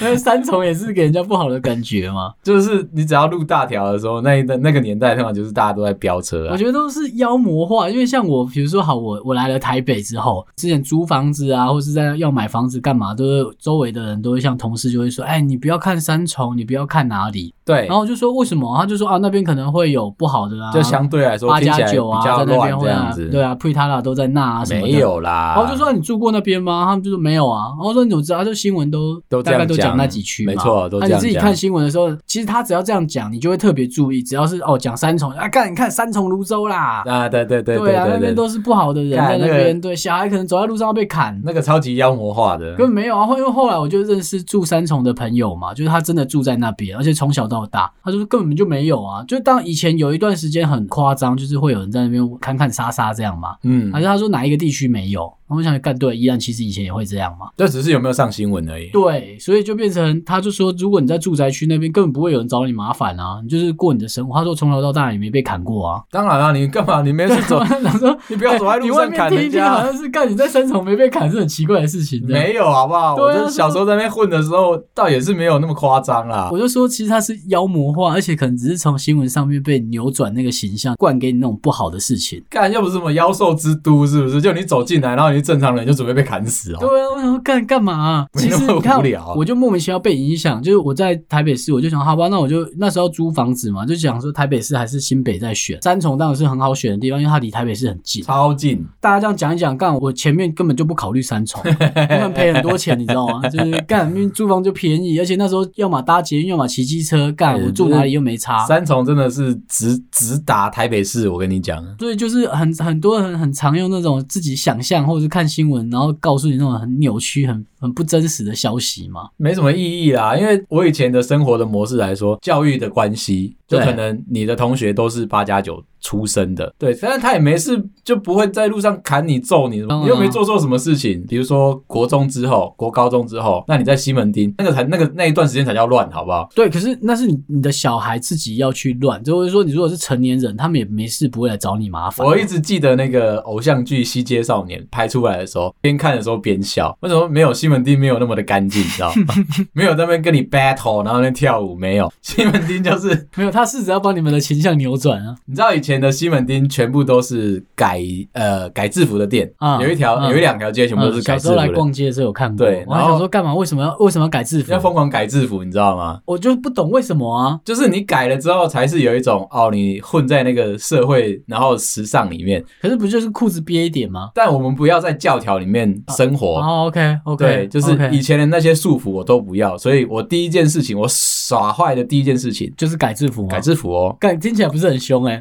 因为三重也是给人家不好的感觉嘛。就是你只要录大条的时候，那一那个年代通常就是大家都在飙车啊。我觉得都是妖魔化，因为像我，比如说好，我我来了台北之后，之前租房子啊，或是在要买房子干嘛，都是周围的人都会像同事就会说，哎，你不要看三重，你不要看哪里。对，然后我就说为什么？他就说啊，那边可能会有不好的啊，就相对来说八加九啊，在那边会啊，对啊，普塔拉都在那啊什么的。没有啦。然后就说你住过那边吗？他们就说没有啊。然后说你怎么知道？就新闻都都大概都讲那几区嘛。没错，都这样讲。那你自己看新闻的时候，其实他只要这样讲，你就会特别注意。只要是哦讲三重啊，看你看三重泸州啦啊，对对对对啊，那边都是不好的人在那边，对小孩可能走在路上要被砍，那个超级妖魔化的。根本没有啊，因为后来我就认识住三重的朋友嘛，就是他真的住在那边，而且从小到大，他说。根本就没有啊！就当以前有一段时间很夸张，就是会有人在那边砍砍杀杀这样嘛。嗯，而且他说哪一个地区没有？我想干对，依然其实以前也会这样嘛。这只是有没有上新闻而已。对，所以就变成他就说，如果你在住宅区那边，根本不会有人找你麻烦啊，你就是过你的生活。他说从小到大也没被砍过啊。当然了，你干嘛？你没事走？他说 [LAUGHS] 你不要走在路上砍人家。好像是干你在三重没被砍是很奇怪的事情。没有，好不好？我就小时候在那边混的时候，倒也是没有那么夸张啦。我就说，其实他是妖魔化，而且可能只是从新闻上面被扭转那个形象，灌给你那种不好的事情。干又不是什么妖兽之都，是不是？就你走进来，然后你是正常人，就准备。被砍死哦！对啊，我想说干干嘛啊？其实你看，我就莫名其妙被影响。就是我在台北市，我就想，好吧，那我就那时候租房子嘛，就想说台北市还是新北在选。三重当然是很好选的地方，因为它离台北市很近，超近。大家这样讲一讲，干我前面根本就不考虑三重，[LAUGHS] 根本赔很多钱，你知道吗？就是干，因为租房就便宜，而且那时候要么搭捷运，要么骑机车。干，我住哪里又没差。三重真的是直直达台北市，我跟你讲。对就是很很多人很常用那种自己想象或者看新闻，然后告诉你那种。很扭曲、很很不真实的消息嘛，没什么意义啦。因为我以前的生活的模式来说，教育的关系，就可能你的同学都是八加九。出生的，对，虽然他也没事，就不会在路上砍你、揍你，你又没做错什么事情。比如说国中之后、国高中之后，那你在西门町那个才那个那一段时间才叫乱，好不好？对，可是那是你你的小孩自己要去乱，就是说你如果是成年人，他们也没事，不会来找你麻烦。我一直记得那个偶像剧《西街少年》拍出来的时候，边看的时候边笑。为什么没有西门町没有那么的干净？你知道吗？[LAUGHS] 没有在那边跟你 battle，然后那跳舞，没有。[LAUGHS] 西门町就是没有，他试着要把你们的形象扭转啊。你知道以前的西门町全部都是改呃改制服的店啊，有一条、嗯、有一两条街全部都是改制服的。小时候来逛街的时候有看过，对，我还想说干嘛？为什么要为什么要改制服？要疯狂改制服，你知道吗？我就不懂为什么啊？就是你改了之后，才是有一种哦，你混在那个社会，然后时尚里面。可是不就是裤子憋一点吗？但我们不要在教条里面生活。哦，OK OK，对，就是以前的那些束缚我都不要，所以我第一件事情，我耍坏的第一件事情就是改制服，改制服哦，改听起来不是很凶哎，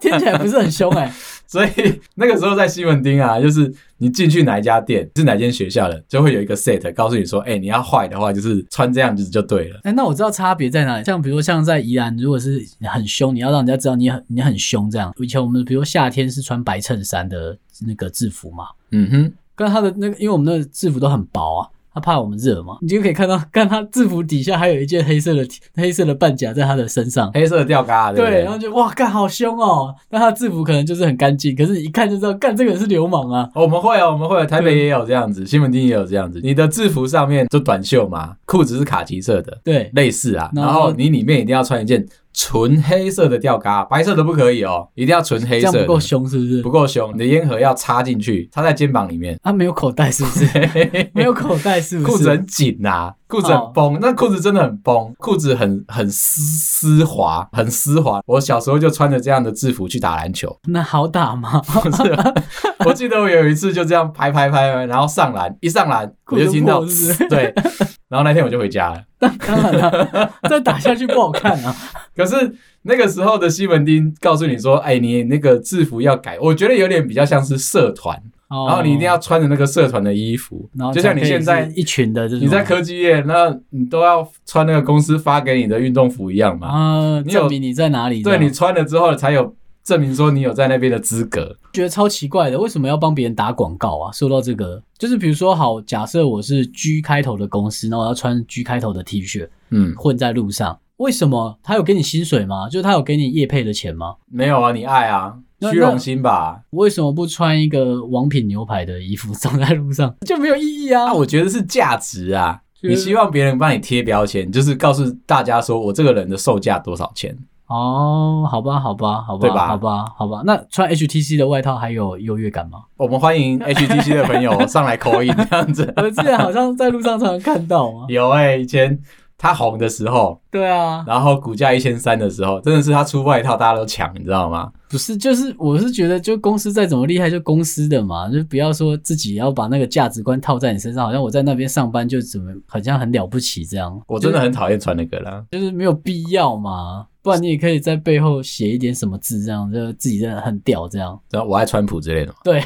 听起来不是很凶哎。[LAUGHS] [LAUGHS] [LAUGHS] 所以那个时候在西门町啊，就是你进去哪一家店是哪间学校的，就会有一个 set 告诉你说，哎、欸，你要坏的话就是穿这样子就对了。哎、欸，那我知道差别在哪里。像比如说像在宜兰，如果是很凶，你要让人家知道你很你很凶这样。以前我们比如夏天是穿白衬衫的那个制服嘛，嗯哼，跟他的那个，因为我们那制服都很薄啊。他怕我们热嘛？你就可以看到，[LAUGHS] 看他制服底下还有一件黑色的黑色的半甲在他的身上，黑色的吊嘎，对对？对，然后就哇，干好凶哦！但他的制服可能就是很干净，可是一看就知道，干这个人是流氓啊！哦、我们会哦，我们会，台北也有这样子，西门町也有这样子。你的制服上面就短袖嘛，裤子是卡其色的，对，类似啊。然后你里面一定要穿一件。纯黑色的吊嘎，白色的不可以哦，一定要纯黑色的。这样不够凶是不是？不够凶，你的烟盒要插进去，插在肩膀里面。啊，没有口袋是不是？[LAUGHS] 没有口袋是不是？裤子很紧呐、啊，裤子很崩，那裤子真的很崩，裤子很很丝丝滑，很丝滑。我小时候就穿着这样的制服去打篮球。那好打吗？不 [LAUGHS] 是、啊，我记得我有一次就这样拍拍拍，然后上篮，一上篮我就听到 [LAUGHS] 对，然后那天我就回家了。[LAUGHS] 当然了，再打下去不好看啊。可是那个时候的西门町告诉你说：“哎，你那个制服要改。”我觉得有点比较像是社团，哦、然后你一定要穿着那个社团的衣服，然后就像你现在一群的，你在科技业，那你都要穿那个公司发给你的运动服一样嘛？啊，证明你在哪里？对，你穿了之后才有。证明说你有在那边的资格，觉得超奇怪的，为什么要帮别人打广告啊？说到这个，就是比如说，好，假设我是 G 开头的公司，然后我要穿 G 开头的 T 恤，嗯，混在路上，为什么他有给你薪水吗？就是他有给你业配的钱吗？没有啊，你爱啊，虚荣心吧？为什么不穿一个王品牛排的衣服走在路上 [LAUGHS] 就没有意义啊？那我觉得是价值啊，你希望别人帮你贴标签，就是告诉大家说我这个人的售价多少钱。哦，好吧，好吧，好吧，吧好吧，好吧。那穿 HTC 的外套还有优越感吗？我们欢迎 HTC 的朋友上来 call in 这样子。[LAUGHS] 我之前好像在路上常常看到啊。有哎、欸，以前他红的时候，对啊，然后股价一千三的时候，真的是他出外套大家都抢，你知道吗？不是，就是我是觉得，就公司再怎么厉害，就公司的嘛，就不要说自己要把那个价值观套在你身上，好像我在那边上班就怎么好像很了不起这样。我真的很讨厌穿那个啦，就是没有必要嘛。不然你也可以在背后写一点什么字，这样就自己真的很屌，这样。然后我爱川普之类的。对，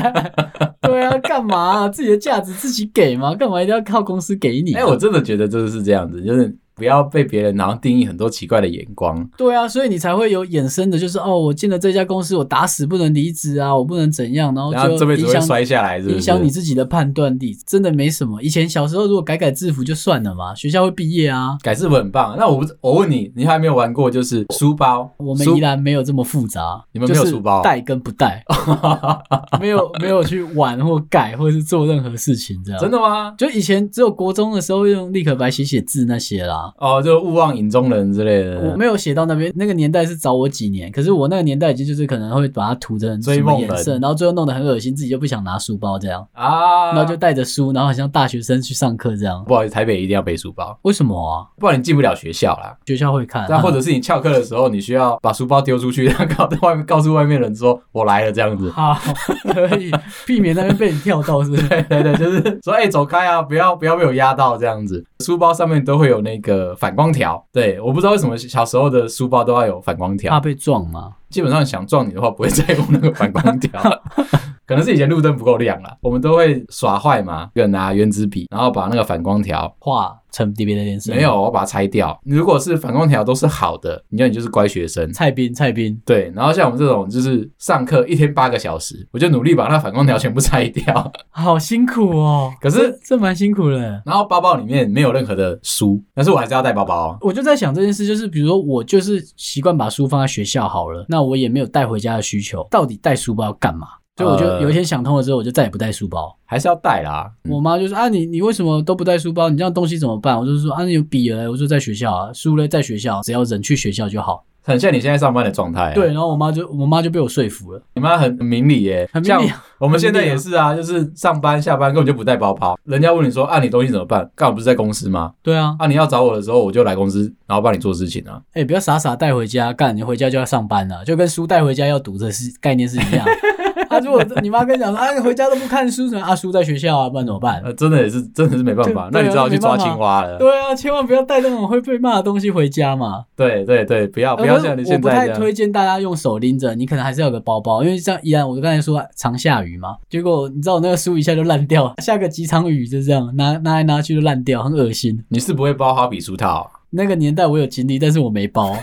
[LAUGHS] 对啊，干嘛啊？自己的价值自己给嘛？干嘛一定要靠公司给你啊？哎，我真的觉得就是这样子，就是。不要被别人然后定义很多奇怪的眼光。对啊，所以你才会有衍生的，就是哦，我进了这家公司，我打死不能离职啊，我不能怎样，然后就这辈子会摔下来是是，影响你自己的判断力，真的没什么。以前小时候如果改改制服就算了嘛，学校会毕业啊，改制服很棒。那我不我问你，你还没有玩过就是书包？我们依然没有这么复杂，你们没有书包，带跟不带，[LAUGHS] 没有没有去玩或改或者是做任何事情这样。真的吗？就以前只有国中的时候用立可白写写字那些啦。哦，就勿忘。影中人之类的，我没有写到那边。那个年代是早我几年，可是我那个年代已经就是可能会把它涂成什么颜色，然后最后弄得很恶心，自己就不想拿书包这样啊，然后就带着书，然后好像大学生去上课这样。不好意思，台北一定要背书包，为什么啊？不然你进不了学校啦。学校会看，但或者是你翘课的时候，你需要把书包丢出去，然后告在外面告诉外面人说我来了这样子。[LAUGHS] 好，可以 [LAUGHS] 避免那边被你跳到，是不是？对对对，就是说哎、欸，走开啊，不要不要被我压到这样子。书包上面都会有那个反光条，对，我不知道为什么小时候的书包都要有反光条，怕被撞吗？基本上想撞你的话，不会再用那个反光条。[LAUGHS] 可能是以前路灯不够亮啦，我们都会耍坏嘛，就拿原子笔，然后把那个反光条画成别的颜色。没有，我把它拆掉。如果是反光条都是好的，你看你就是乖学生。蔡斌，蔡斌，对。然后像我们这种，就是上课一天八个小时，我就努力把那反光条全部拆掉。好辛苦哦，[LAUGHS] 可是这蛮辛苦的。然后包包里面没有任何的书，但是我还是要带包包。我就在想这件事，就是比如说我就是习惯把书放在学校好了，那我也没有带回家的需求，到底带书包要干嘛？所以我就有一天想通了之后，我就再也不带书包，还是要带啦。我妈就说啊，你你为什么都不带书包？你这样东西怎么办？我就说啊，你有笔了，我就在学校啊，书嘞在学校，只要人去学校就好。很像你现在上班的状态。对，然后我妈就我妈就被我说服了。你妈很很明理耶，很明理。我们现在也是啊，就是上班下班根本就不带包包。人家问你说啊，你东西怎么办？刚好不是在公司吗？对啊，啊你要找我的时候，我就来公司，然后帮你做事情啊。哎、欸，不要傻傻带回家干，你回家就要上班了，就跟书带回家要读的是概念是一样。[LAUGHS] 啊，如果你妈跟你讲说，啊，你回家都不看书，什么阿叔在学校啊，不然怎么办？呃，真的也是，真的是没办法。那你只好去抓青蛙了。对啊，千万不要带那种会被骂的东西回家嘛。对对对，不要不要像你现在这样。我不太推荐大家用手拎着，你可能还是要有个包包，因为像宜兰，我刚才说常下雨嘛，结果你知道我那个书一下就烂掉，下个几场雨就这样，拿拿来拿去就烂掉，很恶心。你是不会包哈比书套？那个年代我有经历，但是我没包，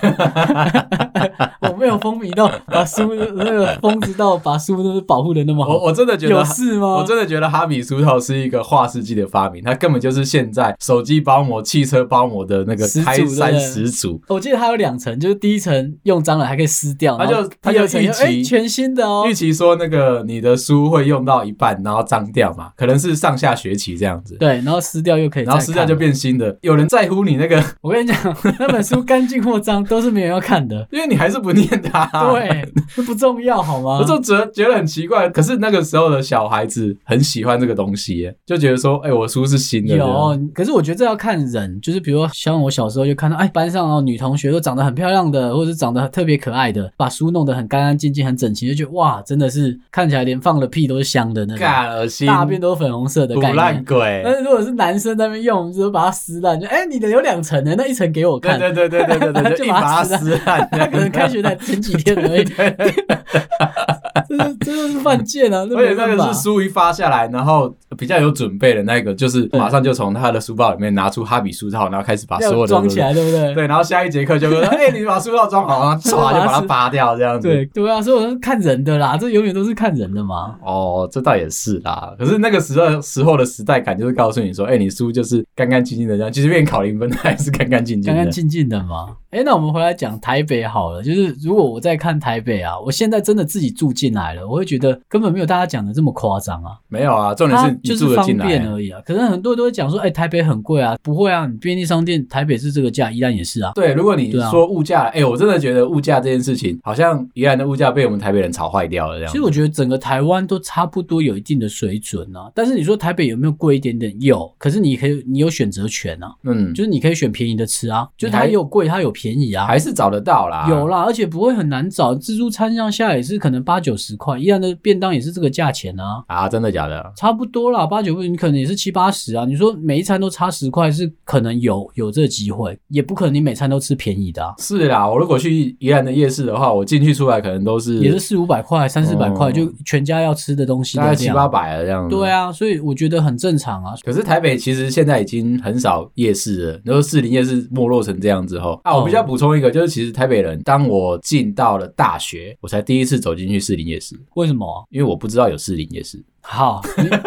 我没有风靡到把书那个疯子到把书都是保护的那么好。我我真的觉得有事吗？我真的觉得哈比书套是一个划世纪的发明，它根本就是现在手机包膜、汽车包膜的那个开山始祖。我记得它有两层，就是第一层用脏了还可以撕掉，它就它就预期全新的哦，预期说那个你的书会用到一半然后脏掉嘛，可能是上下学期这样子。对，然后撕掉又可以，然后撕掉就变新的。有人在乎你那个？我。跟你讲，[LAUGHS] 那本书干净或脏都是没人要看的，因为你还是不念它。对，这不重要好吗？我就觉得觉得很奇怪。可是那个时候的小孩子很喜欢这个东西，就觉得说，哎、欸，我书是新的。有，可是我觉得这要看人，就是比如说像我小时候就看到，哎，班上哦女同学都长得很漂亮的，或者是长得特别可爱的，把书弄得很干干净净、很整齐，就觉得哇，真的是看起来连放了屁都是香的那种，[LAUGHS] 恶心，大便都是粉红色的，腐烂鬼。但是如果是男生在那边用，就是把它撕烂，就哎、欸，你的有两层的，那一层给我看。对对对对对对，[LAUGHS] 就一把它撕烂，可能开学才前几天而已。[LAUGHS] 这是真的是犯贱啊！而且那个是书一发下来，然后比较有准备的那个，就是马上就从他的书包里面拿出哈比书套，然后开始把所有的装起来，对不对？对，然后下一节课就说：“ [LAUGHS] 哎，你把书套装好，然后唰就把它拔掉，这样子。”对对啊，所以我是看人的啦，这永远都是看人的嘛。哦，这倒也是啦。可是那个时候时候的时代感，就是告诉你说：“哎，你书就是干干净净的这样，即使变考零分，还是干干净净、干干净净的嘛。”哎，那我们回来讲台北好了。就是如果我在看台北啊，我现在真的自己住进来了，我会觉得根本没有大家讲的这么夸张啊。没有啊，重点是你住得进来就是方便而已啊。可是很多人都会讲说，哎，台北很贵啊。不会啊，你便利商店台北是这个价，宜兰也是啊。对，如果你说物价，哎、啊，我真的觉得物价这件事情，好像宜兰的物价被我们台北人炒坏掉了这样。其实我觉得整个台湾都差不多有一定的水准啊。但是你说台北有没有贵一点点？有，可是你可以，你有选择权啊。嗯，就是你可以选便宜的吃啊，就是它有贵，它有便宜啊，还是找。找得到啦，有啦，而且不会很难找。自助餐这样下来也是可能八九十块，一样的便当也是这个价钱啊。啊，真的假的？差不多啦，八九不，你可能也是七八十啊。你说每一餐都差十块，是可能有有这个机会，也不可能你每餐都吃便宜的啊。是啦，我如果去宜兰的夜市的话，我进去出来可能都是也是四五百块、三四百块，就全家要吃的东西大概七八百了这样子。对啊，所以我觉得很正常啊。可是台北其实现在已经很少夜市了，然后士林夜市没落成这样之后啊，我比较补充一个，就是其实台北人当当我进到了大学，我才第一次走进去士林夜市。为什么？因为我不知道有士林夜市。好，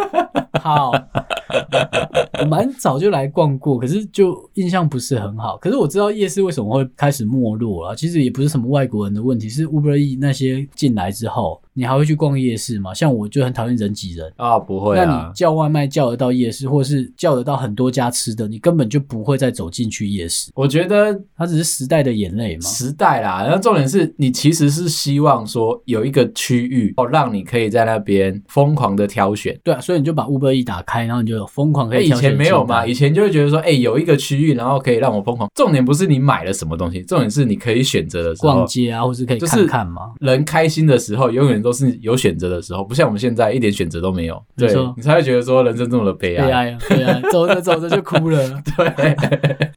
[LAUGHS] 好，我蛮早就来逛过，可是就印象不是很好。可是我知道夜市为什么会开始没落了，其实也不是什么外国人的问题，是 Uber E 那些进来之后。你还会去逛夜市吗？像我就很讨厌人挤人啊，不会啊。那你叫外卖叫得到夜市，或是叫得到很多家吃的，你根本就不会再走进去夜市。我觉得它只是时代的眼泪嘛。时代啦，然后重点是你其实是希望说有一个区域哦，让你可以在那边疯狂的挑选。对啊，所以你就把 Uber 一打开，然后你就疯狂可以挑选。以前没有嘛？以前就会觉得说，哎、欸，有一个区域，然后可以让我疯狂。重点不是你买了什么东西，重点是你可以选择的时候，逛街啊，或是可以看看嘛。人开心的时候，永远都是有选择的时候，不像我们现在一点选择都没有，对，你才会觉得说人生这么的悲哀，悲哀，悲哀，走着走着 [LAUGHS] 就哭了，对。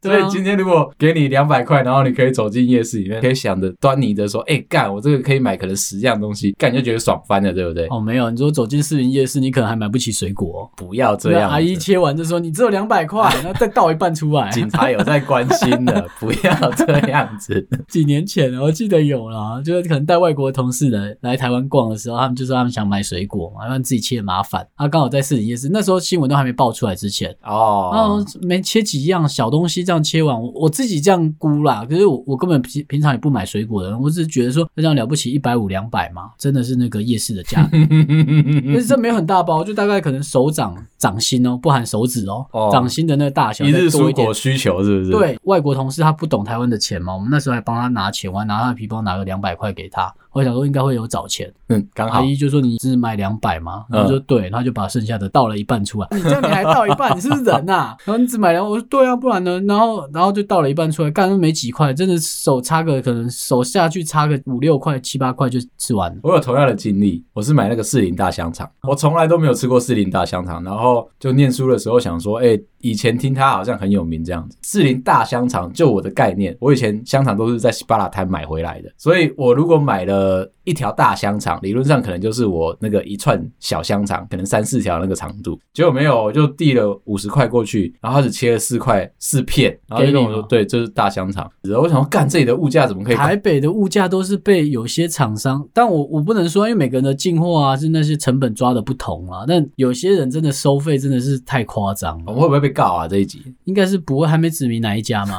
所以今天如果给你两百块，然后你可以走进夜市里面，可以想着端倪的说，哎、欸，干，我这个可以买可能十样东西，干你就觉得爽翻了，对不对？哦，没有，你说走进士林夜市，你可能还买不起水果，不要这样。阿姨切完就说你只有两百块，[LAUGHS] 然后再倒一半出来。警察有在关心的，[LAUGHS] 不要这样子。几年前我记得有啦，就是可能带外国同事来来台湾逛的时候，他们就说他们想买水果嘛，让自己切麻烦。他、啊、刚好在市里夜市，那时候新闻都还没爆出来之前哦，然后没切几样小东西，这样切完，我我自己这样估啦。可是我我根本平平常也不买水果的人，我只是觉得说这样了不起一百五两百嘛，真的是那个夜市的价格。但是这没有很大包，就大概可能手手掌掌心哦，不含手指哦，哦掌心的那个大小。一日蔬果需求是不是？对，外国同事他不懂台湾的钱嘛，我们那时候还帮他拿钱，我还拿他的皮包拿个两百块给他。我想说应该会有找钱，嗯，刚好。阿姨就说你只买两百吗？然后说对，然后就把剩下的倒了一半出来。你这样你还倒一半，你是不是人呐、啊？[LAUGHS] 然后你只买两，我说对啊，不然呢？然后然后就倒了一半出来，干没几块，真的手插个可能手下去插个五六块七八块就吃完了。我有同样的经历，我是买那个士林大香肠，我从来都没有吃过士林大香肠，然后就念书的时候想说，哎、欸。以前听他好像很有名这样子，士林大香肠，就我的概念，我以前香肠都是在西巴拉摊买回来的，所以我如果买了一条大香肠，理论上可能就是我那个一串小香肠，可能三四条那个长度，结果没有，我就递了五十块过去，然后他只切了四块四片，然后就跟我说，对，这、就是大香肠。然后我想说，干这里的物价怎么可以？台北的物价都是被有些厂商，但我我不能说，因为每个人的进货啊是那些成本抓的不同啊，但有些人真的收费真的是太夸张了，我们会不会被告啊？这一集应该是不会，还没指明哪一家嘛。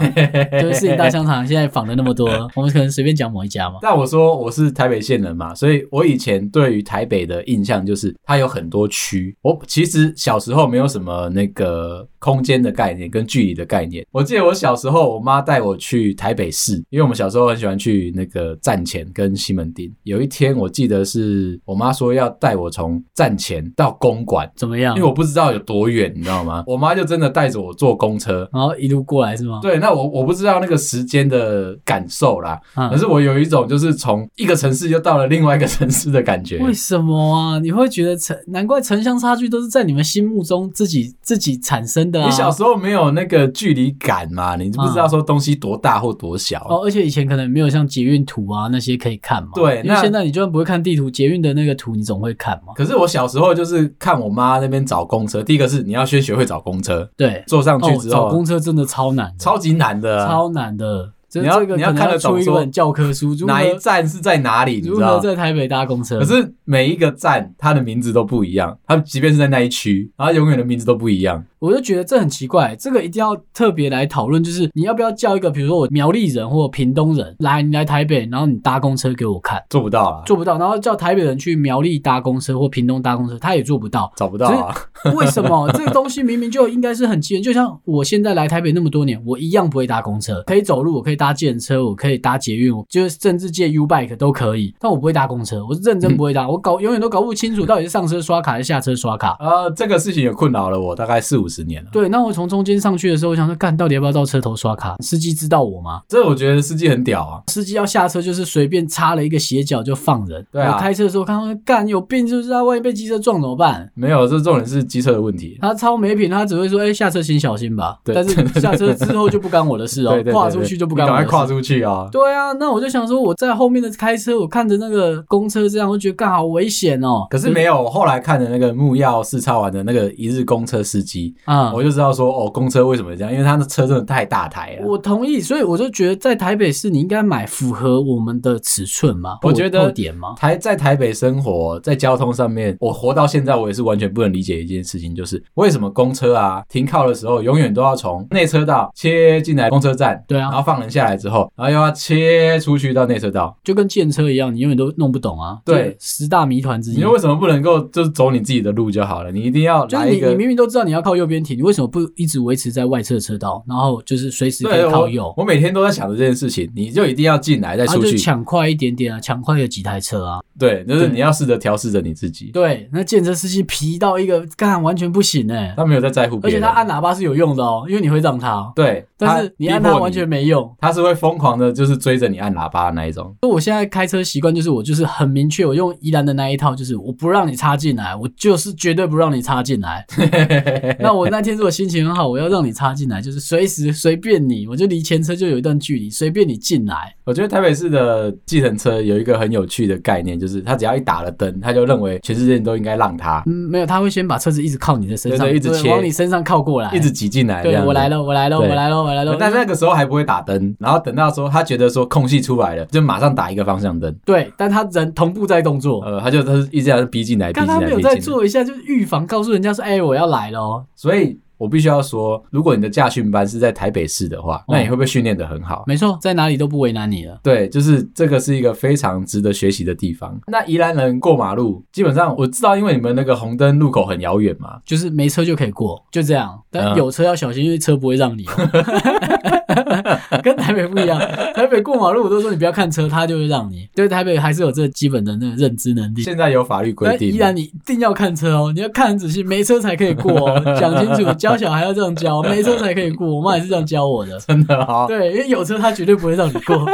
就是大香肠现在仿的那么多，我们可能随便讲某一家嘛。但我说我是台北县人嘛，所以我以前对于台北的印象就是它有很多区。我其实小时候没有什么那个空间的概念跟距离的概念。我记得我小时候，我妈带我去台北市，因为我们小时候很喜欢去那个站前跟西门町。有一天我记得是我妈说要带我从站前到公馆，怎么样？因为我不知道有多远，你知道吗？我妈就真的带着我坐公车，然后一路过来是吗？对，那我我不知道那个时间的感受啦，嗯、可是我有一种就是从一个城市又到了另外一个城市的感觉。为什么啊？你会觉得城难怪城乡差距都是在你们心目中自己自己产生的啊？你小时候没有那个距离感嘛？你不知道说东西多大或多小。嗯、哦，而且以前可能没有像捷运图啊那些可以看嘛。对，那现在你就算不会看地图，捷运的那个图你总会看嘛。可是我小时候就是看我妈那边找公车，第一个是你要先学会找公车，对，坐上去之后。找公车真的超难的，超级难的，超难的。你要你要看得懂一本教科书，哪一站是在哪里？如何在台北搭公车？可是每一个站它的名字都不一样，它即便是在那一区，然后永远的名字都不一样。我就觉得这很奇怪，这个一定要特别来讨论，就是你要不要叫一个，比如说我苗栗人或屏东人来，你来台北，然后你搭公车给我看，做不到啊，做不到。然后叫台北人去苗栗搭公车或屏东搭公车，他也做不到，找不到啊。为什么这个东西明明就应该是很基本？就像我现在来台北那么多年，我一样不会搭公车，可以走路，我可以搭计程车，我可以搭捷运，我就是甚至借 U Bike 都可以，但我不会搭公车，我是认真不会搭，我搞永远都搞不清楚到底是上车刷卡还是下车刷卡。呃，这个事情也困扰了我大概四五十年了。对，那我。从中间上去的时候，我想说，干，到底要不要到车头刷卡？司机知道我吗？这我觉得司机很屌啊！司机要下车就是随便插了一个斜角就放人。对啊，我开车的时候看到干有病，是不是？啊万一被机车撞怎么办？没有，这重点是机车的问题。他超没品，他只会说：“哎、欸，下车请小心吧。”对，但是下车之后就不干我的事哦、[LAUGHS] 喔，跨出去就不干。赶快跨出去啊！对啊，那我就想说，我在后面的开车，我看着那个公车这样，我觉得干好危险哦、喔。可是没有，我后来看的那个木曜四超完的那个一日公车司机啊，我就知道说哦，公车为什么。这样，因为他的车真的太大台了。我同意，所以我就觉得在台北市你应该买符合我们的尺寸嘛。我觉得点嘛，台在台北生活，在交通上面，我活到现在，我也是完全不能理解一件事情，就是为什么公车啊停靠的时候，永远都要从内车道切进来公车站，对啊，然后放人下来之后，然后又要切出去到内车道，就跟建车一样，你永远都弄不懂啊。对，十大谜团之一。你为什么不能够就是走你自己的路就好了？你一定要就是你，你明明都知道你要靠右边停，你为什么不一直维持在外侧车道？然后就是随时可以靠右。我，我每天都在想着这件事情，你就一定要进来再出去，抢快一点点啊，抢快有几台车啊？对，就是你要试着调试着你自己。对，那建车司机皮到一个干完全不行哎、欸，他没有在在乎，而且他按喇叭是有用的哦，因为你会让他。对，但是你按他完全没用，他是会疯狂的，就是追着你按喇叭的那一种。那我现在开车习惯就是我就是很明确，我用宜兰的那一套，就是我不让你插进来，我就是绝对不让你插进来。[LAUGHS] 那我那天如果心情很好，我要让你插进来，就是随时随便你，我就离前车就有一段距离，随便你进来。我觉得台北市的计程车有一个很有趣的概念，就是他只要一打了灯，他就认为全世界都应该让他。嗯，没有，他会先把车子一直靠你的身上，对对，一直切，往你身上靠过来，一直挤进来。对，我来了，我来了，我来了，我来了。但是那个时候还不会打灯，然后等到说他觉得说空隙出来了，就马上打一个方向灯。对，但他人同步在动作，呃，他就他是一直在逼进来，逼进来。刚刚没有再做一下，就是预防，告诉人家说，哎，我要来了。所以。我必须要说，如果你的驾训班是在台北市的话，那你会不会训练的很好？没错，在哪里都不为难你了。对，就是这个是一个非常值得学习的地方。那宜兰人过马路，基本上我知道，因为你们那个红灯路口很遥远嘛，就是没车就可以过，就这样。但有车要小心，因为车不会让你。[LAUGHS] [LAUGHS] 跟台北不一样，台北过马路我都说你不要看车，他就会让你。对，台北还是有这基本的那个认知能力。现在有法律规定，依然你一定要看车哦，你要看很仔细，没车才可以过哦，讲清楚。教小孩要这样教，没车才可以过。我妈也是这样教我的，真的啊。对，因为有车他绝对不会让你过，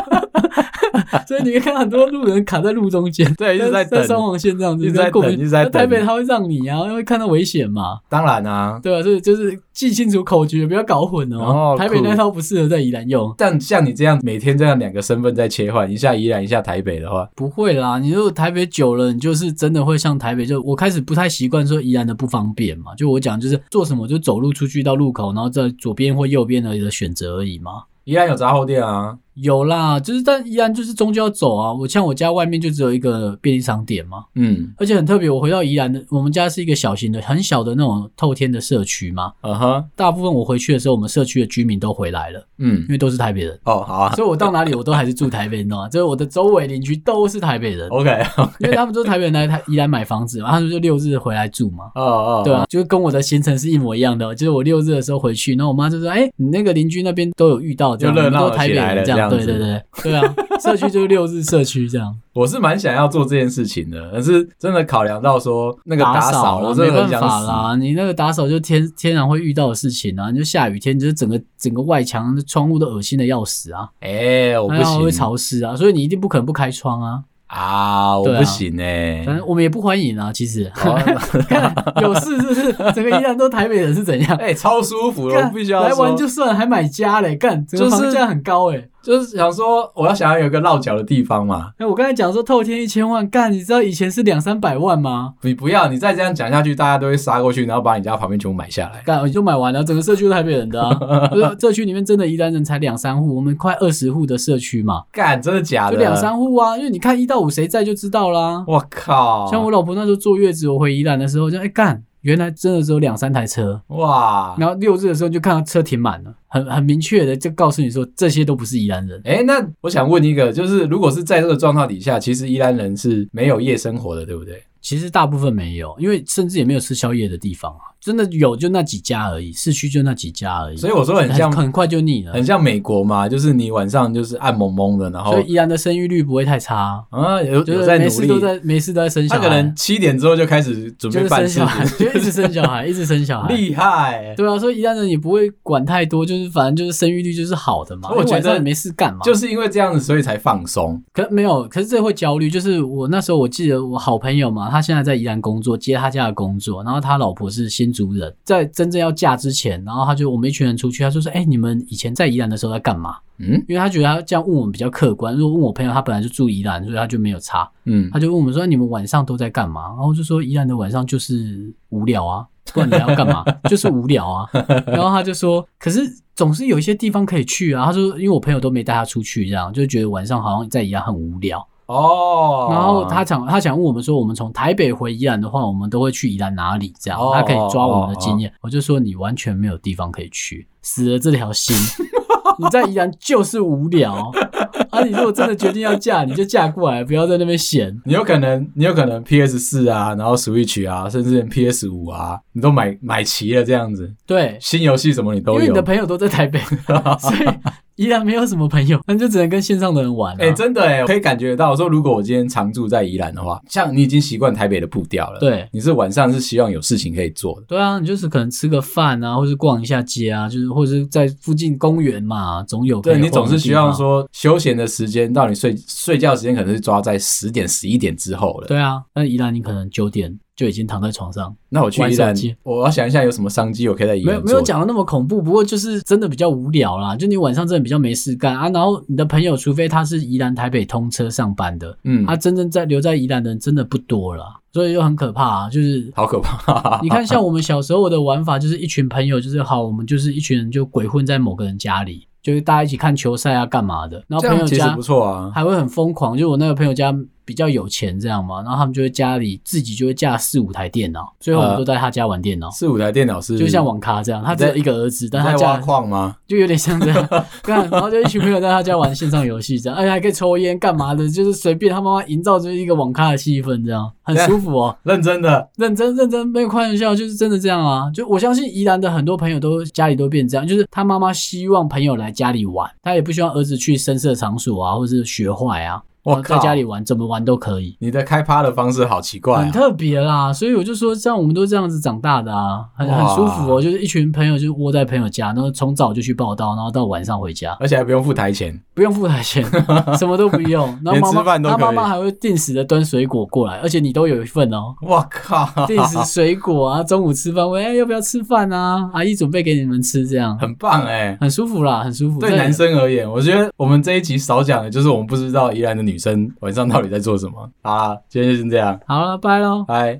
[LAUGHS] 所以你会看到很多路人卡在路中间，对，一直在等双黄线这样子，一直在等，一直在等。台北他会让你啊，因为看到危险嘛。当然啊，对啊，所以就是记清楚口诀，不要搞混哦。台北那套不适合在宜兰用。但像你这样每天这样两个身份在切换，一下宜兰一下台北的话，不会啦。你如果台北久了，你就是真的会像台北，就我开始不太习惯说宜兰的不方便嘛。就我讲，就是做什么就走路出去到路口，然后在左边或右边的一个选择而已嘛。宜兰有杂货店啊。有啦，就是但依然就是终究要走啊。我像我家外面就只有一个便利商店嘛，嗯，而且很特别。我回到宜兰的，我们家是一个小型的、很小的那种透天的社区嘛，嗯哼。大部分我回去的时候，我们社区的居民都回来了，嗯，因为都是台北人。哦，好啊。所以我到哪里我都还是住台北，你知道吗？就是我的周围邻居都是台北人。[LAUGHS] OK，因为他们都是台北人来台宜兰买房子嘛，他们就六日回来住嘛。哦哦，对啊，就是跟我的行程是一模一样的。就是我六日的时候回去，然后我妈就说：“哎，你那个邻居那边都有遇到，这样，你们都台北人这样。”对对对。[LAUGHS] 对啊，社区就是六日社区这样。[LAUGHS] 我是蛮想要做这件事情的，可是真的考量到说那个打扫，我真的很想你那个打扫就天天然会遇到的事情啊，你就下雨天，就是整个整个外墙、窗户都恶心的要死啊。哎、欸，我不行，会潮湿啊，所以你一定不可能不开窗啊。啊，我不行哎、欸，反正我们也不欢迎啊。其实，[LAUGHS] 看有事是不是？整个宜兰都台北人是怎样？哎、欸，超舒服了，必须要来玩就算，还买家嘞，干，整个房价很高哎、欸。就是想说，我要想要有一个落脚的地方嘛。哎，我刚才讲说透天一千万，干，你知道以前是两三百万吗？你不要，你再这样讲下去，大家都会杀过去，然后把你家旁边全部买下来。干，我就买完了，整个社区都台北人的啊。[LAUGHS] 社区里面真的宜兰人才两三户，我们快二十户的社区嘛。干，真的假的？就两三户啊，因为你看一到五谁在就知道啦。我靠！像我老婆那时候坐月子，我回宜兰的时候就哎干。原来真的只有两三台车哇！然后六日的时候就看到车停满了，很很明确的就告诉你说，这些都不是宜兰人。诶，那我想问一个，就是如果是在这个状况底下，其实宜兰人是没有夜生活的，对不对？其实大部分没有，因为甚至也没有吃宵夜的地方啊。真的有就那几家而已，市区就那几家而已。所以我说很像，很快就腻了，很像美国嘛，就是你晚上就是暗蒙蒙的，然后所以宜兰的生育率不会太差啊，有有在努力，没事都在没事都在生小孩。他可能七点之后就开始准备办事情，就一直生小孩，一直生小孩，厉害。对啊，所以宜兰人也不会管太多，就是反正就是生育率就是好的嘛。我觉得没事干嘛，就是因为这样子，所以才放松。可没有，可是这会焦虑。就是我那时候我记得我好朋友嘛，他现在在宜兰工作，接他家的工作，然后他老婆是新竹人，在。真正要嫁之前，然后他就我们一群人出去，他就说：“哎、欸，你们以前在宜兰的时候在干嘛？”嗯，因为他觉得他这样问我们比较客观。如果问我朋友，他本来就住宜兰，所以他就没有差。嗯，他就问我们说：“你们晚上都在干嘛？”然后就说：“宜兰的晚上就是无聊啊，[LAUGHS] 不然你还要干嘛？就是无聊啊。[LAUGHS] ”然后他就说：“可是总是有一些地方可以去啊。”他说：“因为我朋友都没带他出去，这样就觉得晚上好像在宜兰很无聊。”哦，然后他想他想问我们说，我们从台北回宜兰的话，我们都会去宜兰哪里？这样他可以抓我们的经验。我就说你完全没有地方可以去，死了这条心。你在宜兰就是无聊 [LAUGHS] 啊！你如果真的决定要嫁，你就嫁过来，不要在那边闲。你有可能，你有可能 PS 四啊，然后 Switch 啊，甚至连 PS 五啊，你都买买齐了这样子。对，新游戏什么你都有。因为你的朋友都在台北，[LAUGHS] 所以。宜兰没有什么朋友，那就只能跟线上的人玩了。哎，真的哎，可以感觉到说，如果我今天常住在宜兰的话，像你已经习惯台北的步调了。对，你是晚上是希望有事情可以做的。对啊，你就是可能吃个饭啊，或是逛一下街啊，就是或者是在附近公园嘛，总有。对，你总是希望说休闲的时间到你睡睡觉时间可能是抓在十点十一点之后了。对啊，那宜兰你可能九点。就已经躺在床上。那我去宜兰，我要想一下有什么商机我可以在宜兰做。没有没有讲的那么恐怖，不过就是真的比较无聊啦。就你晚上真的比较没事干啊，然后你的朋友，除非他是宜兰台北通车上班的，嗯，他真正在留在宜兰的人真的不多了，所以就很可怕啊，就是好可怕。[LAUGHS] 你看，像我们小时候的玩法，就是一群朋友，就是好，我们就是一群人就鬼混在某个人家里。就是大家一起看球赛啊，干嘛的？然后朋友家不错啊，还会很疯狂。就我那个朋友家，比比较有钱这样嘛，然后他们就会家里自己就会架四五台电脑，最后我们都在他家玩电脑。四五台电脑是就像网咖这样，他只有一个儿子，但他家挖矿吗？就有点像这样，[LAUGHS] 然后就一群朋友在他家玩线上游戏这样，而且还可以抽烟干嘛的，就是随便他妈妈营造就是一个网咖的气氛这样，很舒服哦。认真的，认真认真没有开玩笑，就是真的这样啊。就我相信宜兰的很多朋友都家里都变这样，就是他妈妈希望朋友来家里玩，他也不希望儿子去深色场所啊，或者是学坏啊。我在家里玩，怎么玩都可以。你的开趴的方式好奇怪，很特别啦。所以我就说，像我们都这样子长大的啊，很很舒服哦。就是一群朋友就窝在朋友家，然后从早就去报道，然后到晚上回家，而且还不用付台钱，不用付台钱，[LAUGHS] 什么都不用。然后妈妈，他妈妈还会定时的端水果过来，而且你都有一份哦。我靠，定时水果啊，中午吃饭喂，哎，要不要吃饭啊？阿姨准备给你们吃，这样很棒哎，很舒服啦，很舒服。对男生而言，我觉得我们这一集少讲的就是我们不知道宜兰的女生晚上到底在做什么？好啦，今天就先这样。好了，拜喽，拜。